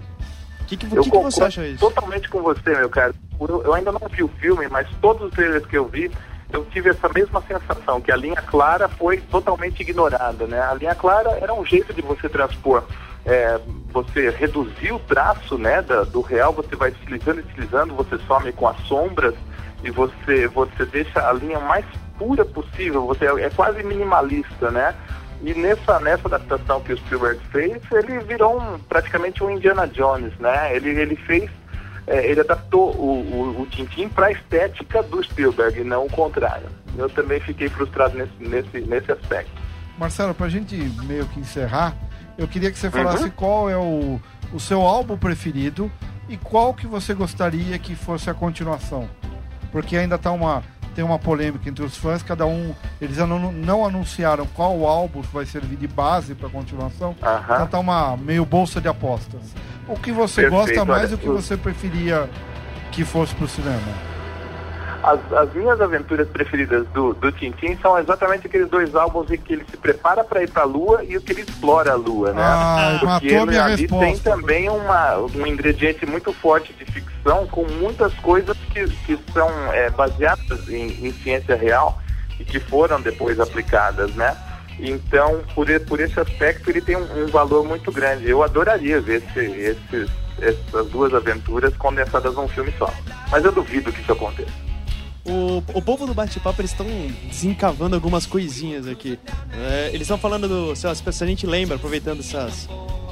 O que, que, Eu que, que você acha disso? totalmente com você, meu cara. Eu, eu ainda não vi o filme, mas todos os trailers que eu vi, eu tive essa mesma sensação, que a linha clara foi totalmente ignorada, né? A linha clara era um jeito de você transpor, é, você reduzir o traço, né, da- do real, você vai estilizando, estilizando, você some com as sombras e você, você deixa a linha mais pura possível, você é, é quase minimalista, né? E nessa, nessa adaptação que o Spielberg fez, ele virou um, praticamente um Indiana Jones, né? Ele, ele fez, é, ele adaptou o, o, o Tintin para a estética do Spielberg, e não o contrário. Eu também fiquei frustrado nesse, nesse, nesse aspecto. Marcelo, pra gente meio que encerrar, eu queria que você falasse Uhum. qual é o, o seu álbum preferido e qual que você gostaria que fosse a continuação. Porque ainda tá uma, tem uma polêmica entre os fãs, cada um. Eles não, não anunciaram qual álbum vai servir de base pra continuação. Aham. Então tá uma meio bolsa de apostas. O que você Perfeito, gosta mais olha, e o que eu- você preferia que fosse pro cinema? As, as minhas aventuras preferidas do, do Tintin são exatamente aqueles dois álbuns em que ele se prepara para ir para a Lua e o que ele explora a Lua, né? Ah, Porque ele ali resposta. tem também uma, um ingrediente muito forte de ficção com muitas coisas que, que são é, baseadas em, em ciência real e que foram depois aplicadas, né? Então, por, por esse aspecto, ele tem um, um valor muito grande. Eu adoraria ver esse, esses, essas duas aventuras condensadas num filme só. Mas eu duvido que isso aconteça. O, o povo do bate-papo, eles estão desencavando algumas coisinhas aqui. É, eles estão falando do. Se a, se a gente lembra, aproveitando essas,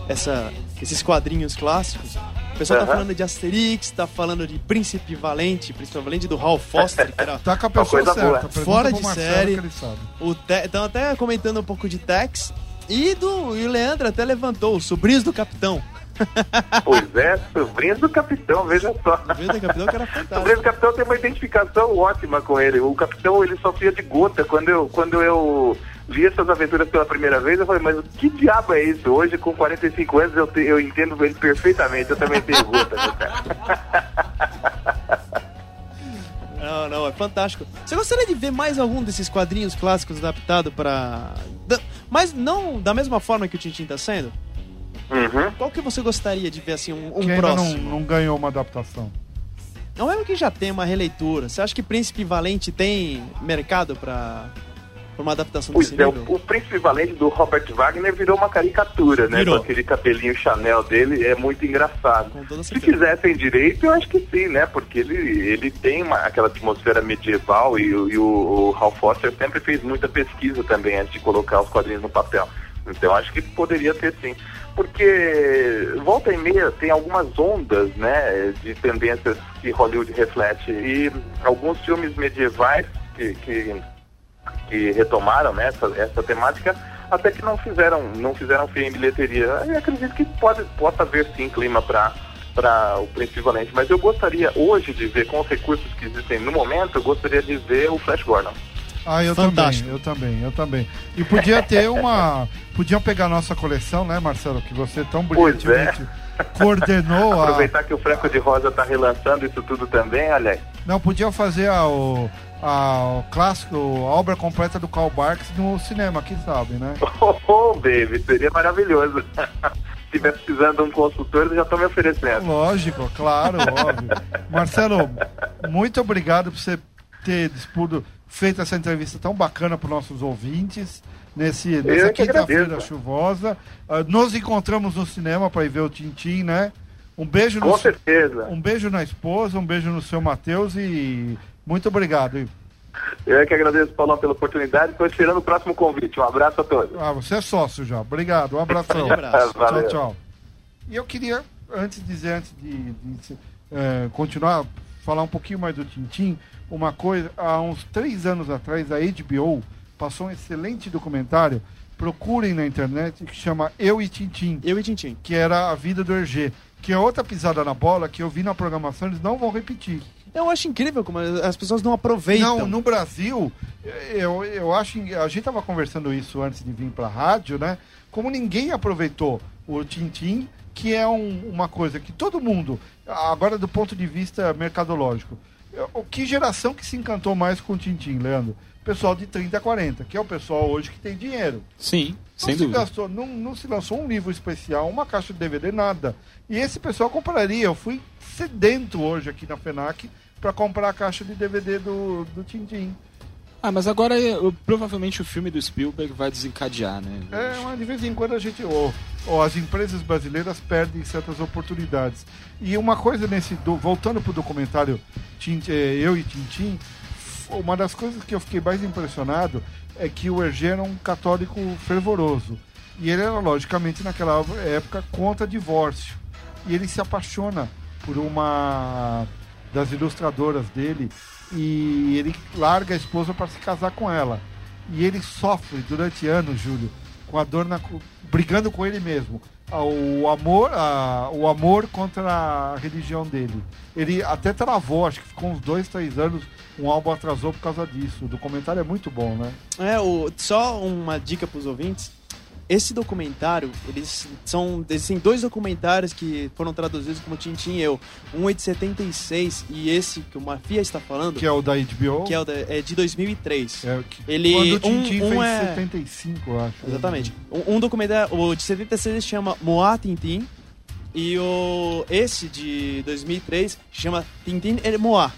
essa, esses quadrinhos clássicos, o pessoal tá Aham. falando de Asterix, tá falando de Príncipe Valente, Príncipe Valente do Hal Foster, que era Tá com a pessoa certa. Fora de série. que ele sabe. o Estão até comentando um pouco de Tex. E, do, e o Leandro até levantou, os sobrinhos do Capitão. Pois é, sobrinho do capitão, veja só. Sobrinhos do Capitão que era Sobrinho fantástico. do capitão tem uma identificação ótima com ele. O capitão ele sofria de gota. Quando eu, quando eu vi essas aventuras pela primeira vez, eu falei, mas que diabo é isso? Hoje, com 45 anos, eu, te- eu entendo ele perfeitamente. Eu também tenho gota, meu cara. Não, não, é fantástico. Você gostaria de ver mais algum desses quadrinhos clássicos adaptado para. Mas não da mesma forma que o Tintin tá sendo? Uhum. Qual que você gostaria de ver assim, um, um que ainda não, próximo? não ganhou uma adaptação. Não é que já tem uma releitura. Você acha que Príncipe Valente tem mercado pra, pra uma adaptação Pois desse é, o, o príncipe valente do Robert Wagner virou uma caricatura, né? Virou. Com aquele cabelinho Chanel dele, é muito engraçado. Se fizessem direito, eu acho que sim, né? Porque ele, ele tem uma, aquela atmosfera medieval e, o- e o, o Hal Foster sempre fez muita pesquisa também antes de colocar os quadrinhos no papel. Então acho que poderia ter sim. Porque volta e meia tem algumas ondas, né, de tendências que Hollywood reflete. E alguns filmes medievais que, que, que retomaram né, essa, essa temática até que não fizeram, não fizeram fim em bilheteria. Eu acredito que pode, possa haver sim clima para para o Príncipe Valente, mas eu gostaria hoje de ver, com os recursos que existem no momento, eu gostaria de ver o Flash Gordon. Ah, eu Fantástico. também, eu também, eu também. E podia ter uma. Podiam pegar a nossa coleção, né, Marcelo? Que você tão Pois brilhantemente coordenou a. Aproveitar que o Franco de Rosa está relançando isso tudo também, olha aí. Não, podia fazer a, o, a, o clássico, a obra completa do Karl Barks no cinema, quem sabe, né? Oh, oh, baby, seria maravilhoso. Se estiver precisando de um consultor, eu já estou me oferecendo. Lógico, claro, óbvio. Marcelo, muito obrigado por você ter dispudo, feito essa entrevista tão bacana para os nossos ouvintes. Nesse, nessa que quinta-feira agradeço. chuvosa. Ah, nos encontramos no cinema para ir ver o Tintim, né? Um beijo, no, Com certeza. um beijo na esposa, um beijo no seu Matheus e muito obrigado. Eu é que agradeço, Paulão, pela oportunidade. Estou esperando o próximo convite. Um abraço a todos. Ah, você é sócio já. Obrigado, um abração. Um abraço. Tchau, Valeu. tchau. E eu queria, antes de dizer, antes de, de eh, continuar, falar um pouquinho mais do Tintim, uma coisa, há uns três anos atrás, a HBO passou um excelente documentário, procurem na internet, que chama Eu e Tintim, Eu e Tintim. que era a vida do Hergé, que é outra pisada na bola que eu vi na programação, eles não vão repetir. Eu acho incrível como as pessoas não aproveitam. Não, no Brasil, eu, eu acho. A gente estava conversando isso antes de vir para a rádio, né? Como ninguém aproveitou o Tintim, que é um- uma coisa que todo mundo, agora do ponto de vista mercadológico, o que geração que se encantou mais com o Tintim, Leandro? Pessoal de 30 a 40, que é o pessoal hoje que tem dinheiro. Sim, Não sem se, dúvida. gastou, não, não se lançou um livro especial, uma caixa de DVD, nada. E esse pessoal compraria. Eu fui sedento hoje aqui na FENAC para comprar a caixa de DVD do, do Tintim. Ah, mas agora eu- provavelmente o filme do Spielberg vai desencadear, né? É, mas de vez em quando a gente. Ou, ou as empresas brasileiras perdem certas oportunidades. E uma coisa nesse. do- voltando pro documentário eh, Eu e Tintim, uma das coisas que eu fiquei mais impressionado é que o Hergé era um católico fervoroso. E ele era, logicamente, naquela época, contra divórcio. E ele se apaixona por uma das ilustradoras dele e ele larga a esposa para se casar com ela. E ele sofre durante anos, Júlio, com a dor na brigando com ele mesmo. Ah, O amor, a- o amor contra a religião dele. Ele até travou, acho que ficou uns dois, três anos, um álbum atrasou por causa disso. O documentário é muito bom, né? É, o, só uma dica pros ouvintes. Esse documentário, eles são. Existem dois documentários que foram traduzidos como Tintin e Eu. Um é de 76 e esse que o Mafia está falando, Que é o da HBO. que é, o da- é de 2003. é, que- Ele- Quando o Tintin um- um fez é- 75, eu acho. Exatamente. Um, um documentário, o de 76 chama Moá Tintin e o esse de 2003 chama Tintin e Moá.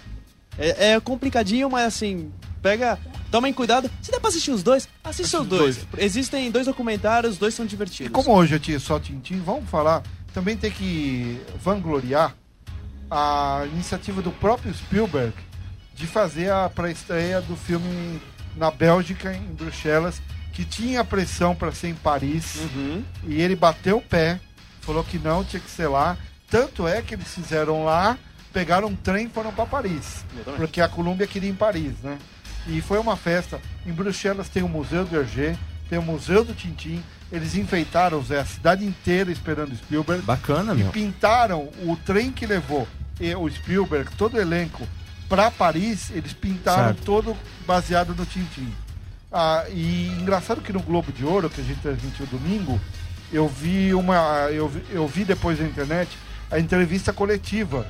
É, é complicadinho, mas assim, pega, tomem cuidado. Se der pra assistir os dois, assista os dois. Existem dois documentários, os dois são E divertidos. como hoje eu tinha só Tintim, vamos falar, também tem que vangloriar a iniciativa do próprio Spielberg de fazer a pré-estreia do filme na Bélgica, em Bruxelas, que tinha pressão para ser em Paris, Uhum. e ele bateu o pé, falou que não, tinha que ser lá. Tanto é que eles fizeram lá, pegaram um trem e foram para Paris, porque a Colômbia queria ir em Paris, né? E foi uma festa. Em Bruxelas tem o Museu do Hergé, tem o Museu do Tintim. Eles enfeitaram, Zé, a cidade inteira esperando Spielberg. Bacana, E meu. pintaram o trem que levou e o Spielberg, todo o elenco, para Paris. Eles pintaram Certo. todo baseado no Tintim. Ah, e engraçado que no Globo de Ouro, que a gente transmitiu domingo, eu vi uma. Eu, vi- eu vi depois na internet a entrevista coletiva.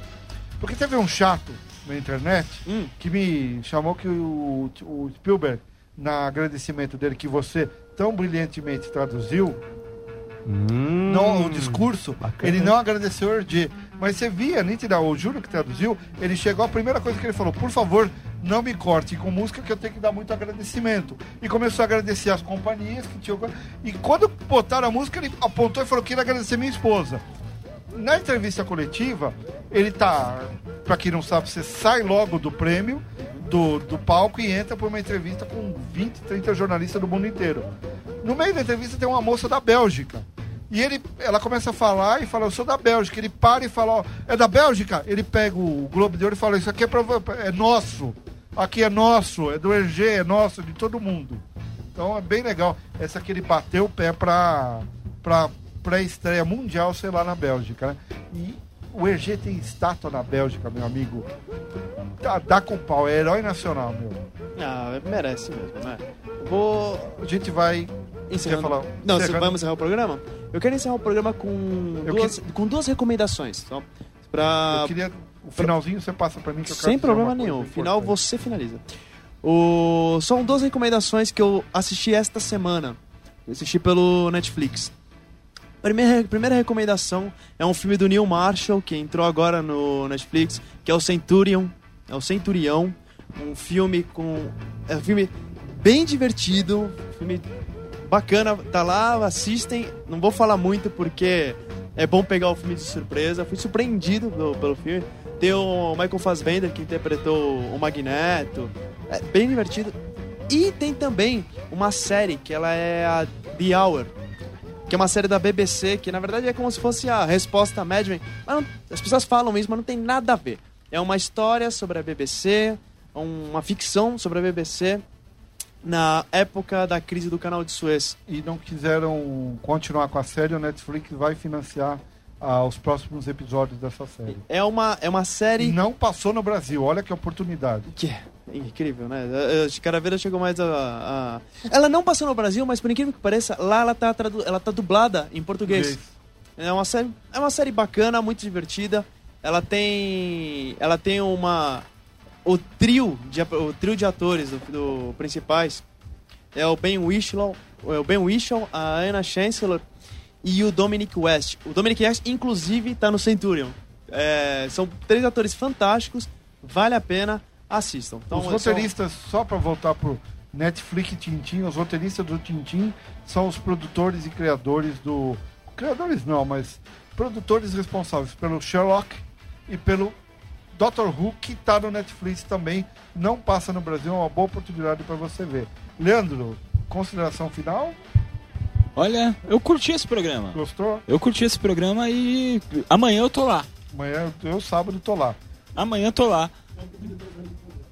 Porque teve um chato na internet Hum. que me chamou que o, o Spielberg, na agradecimento dele que você tão brilhantemente traduziu, Hum, no o discurso, bacana. ele não agradeceu o Hergé. Mas você via, nítida, o Júlio que traduziu, ele chegou, a primeira coisa que ele falou, por favor, não me corte com música que eu tenho que dar muito agradecimento. E começou a agradecer as companhias que tinham... E quando botaram a música, ele apontou e falou que ia agradecer minha esposa. Na entrevista coletiva, ele tá, pra quem não sabe, você sai logo do prêmio, do, do palco e entra por uma entrevista com 20, 30 jornalistas do mundo inteiro. No meio da entrevista tem uma moça da Bélgica. E ele, ela começa a falar e fala, eu sou da Bélgica. Ele para e fala, ó, é da Bélgica? Ele pega o Globo de Ouro e fala, isso aqui é, pra, é nosso. Aqui é nosso, é do Hergé, é nosso, de todo mundo. Então é bem legal. Essa que ele bateu o pé pra, pra pré-estreia mundial, sei lá, na Bélgica, né? E o Hergé tem estátua na Bélgica, meu amigo. Dá, dá com pau, é herói nacional, meu. Ah, merece mesmo, né? Vou A gente vai encerrando. Quer falar? Não, Encerrando. vamos encerrar o programa? Eu quero encerrar o programa com, Eu duas, com duas recomendações. Então, pra... Eu queria. O finalzinho você passa pra mim que eu quero Sem problema nenhum. Final importante. você finaliza. O... São duas recomendações que eu assisti esta semana. Eu assisti pelo Netflix. Primeira, primeira recomendação é um filme do Neil Marshall, que entrou agora no Netflix, que é o Centurion. É o Centurião. Um filme com. É um filme bem divertido. Filme bacana. Tá lá, assistem. Não vou falar muito porque é bom pegar o filme de surpresa. Fui surpreendido pelo, pelo filme. Tem o Michael Fassbender que interpretou o Magneto. É bem divertido. E tem também uma série que ela é a The Hour. Que é uma série da BBC, que na verdade é como se fosse a resposta a Mad Men. Mas não- as pessoas falam isso, mas não tem nada a ver. É uma história sobre a BBC, uma ficção sobre a BBC na época da crise do canal de Suez. E não quiseram continuar com a série, o Netflix vai financiar ah, os próximos episódios dessa série. É uma, é uma série não passou no Brasil, olha que oportunidade. que é incrível, né? Vez chegou mais a, a- Ela não passou no Brasil, mas por incrível que pareça, lá ela tá, tradu... ela tá dublada em português. É uma série, é uma série bacana, muito divertida. Ela tem, ela tem uma o trio de o trio de atores do, do principais é o Ben Whishaw, é o Ben Whishaw, a Anna Chancellor e o Dominic West. O Dominic West inclusive tá no Centurion. É, são três atores fantásticos, vale a pena, assistam. Então, os é roteiristas, só para voltar pro Netflix e Tintin, os roteiristas do Tintin são os produtores e criadores do. Criadores não, mas produtores responsáveis pelo Sherlock e pelo Doctor Who, que tá no Netflix também. Não passa no Brasil, é uma boa oportunidade para você ver. Leandro, consideração final? Olha, eu curti esse programa. Gostou? Eu curti esse programa e amanhã eu tô lá. Amanhã, eu sábado, tô lá. Amanhã eu tô lá.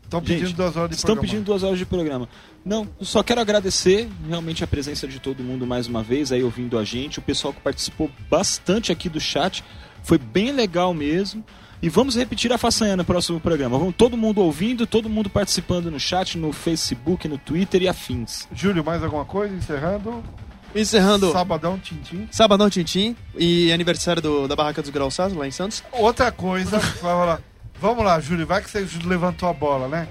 Estão pedindo Gente, duas horas de Estão programa. pedindo duas horas de programa. Não, só quero agradecer realmente a presença de todo mundo mais uma vez aí ouvindo a gente, o pessoal que participou bastante aqui do chat, foi bem legal mesmo. E vamos repetir a façanha no próximo programa. Vamos todo mundo ouvindo, todo mundo participando no chat, no Facebook, no Twitter e afins. Júlio, mais alguma coisa? Encerrando. Encerrando Sabadão, Tintim. Sabadão Tintim e aniversário do- da Barraca dos Grauçados lá em Santos. Outra coisa, vamos lá. Vamos lá, Júlio, vai que você levantou a bola, né?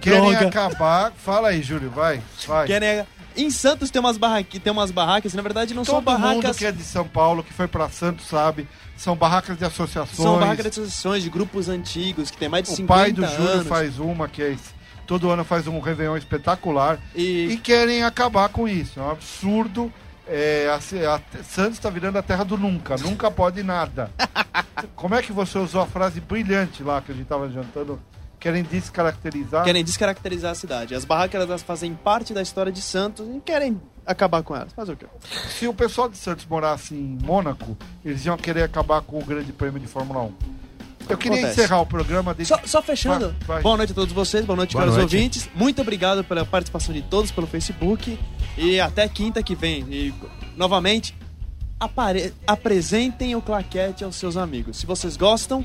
Querem Droga. acabar. Fala aí, Júlio, vai. vai. Que né, Em Santos tem umas, barraqui, tem umas barracas, na verdade não são Todo mundo barracas. que é de São Paulo, que foi pra Santos, sabe. São barracas de associações. São barracas de associações, de grupos antigos, que tem mais de O 50 pai do Júlio anos. faz uma, que é todo ano faz um Réveillon espetacular. E, E querem acabar com isso. É um absurdo. É, a, a- Santos está virando a terra do nunca. Nunca pode nada. Como é que você usou a frase brilhante lá que a gente estava jantando? Querem descaracterizar? querem descaracterizar a cidade. As barracas elas fazem parte da história de Santos e querem acabar com elas. Fazer o quê? Se o pessoal de Santos morasse em Mônaco, eles iam querer acabar com o Grande Prêmio de Fórmula 1. Eu queria Acontece. encerrar o programa. Só, só fechando, Vai, vai. boa noite a todos vocês, boa noite, Boa caros noite. ouvintes. Muito obrigado pela participação de todos pelo Facebook. E até quinta que vem. E, novamente, apare- apresentem o claquete aos seus amigos. Se vocês gostam,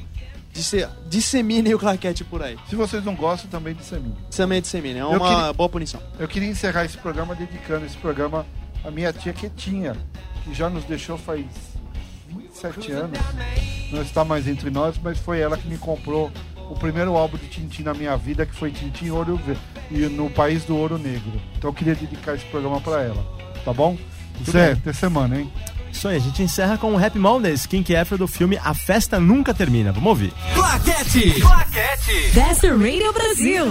disse- disseminem o claquete por aí. Se vocês não gostam, também disseminem. Também disseminem, é uma queria- boa punição. Eu queria encerrar esse programa dedicando esse programa à minha tia Quetinha, que já nos deixou faz 27 anos. Não está mais entre nós, mas foi ela que me comprou o primeiro álbum de Tintim na minha vida, que foi Tintim Ouro e no País do Ouro Negro. Então eu queria dedicar esse programa para ela. Tá bom? Zé, até semana, hein? Isso aí, a gente encerra com o Happy Mondays, King Afro do filme A Festa Nunca Termina. Vamos ouvir. Claquete. Claquete. That's the Radio Brasil.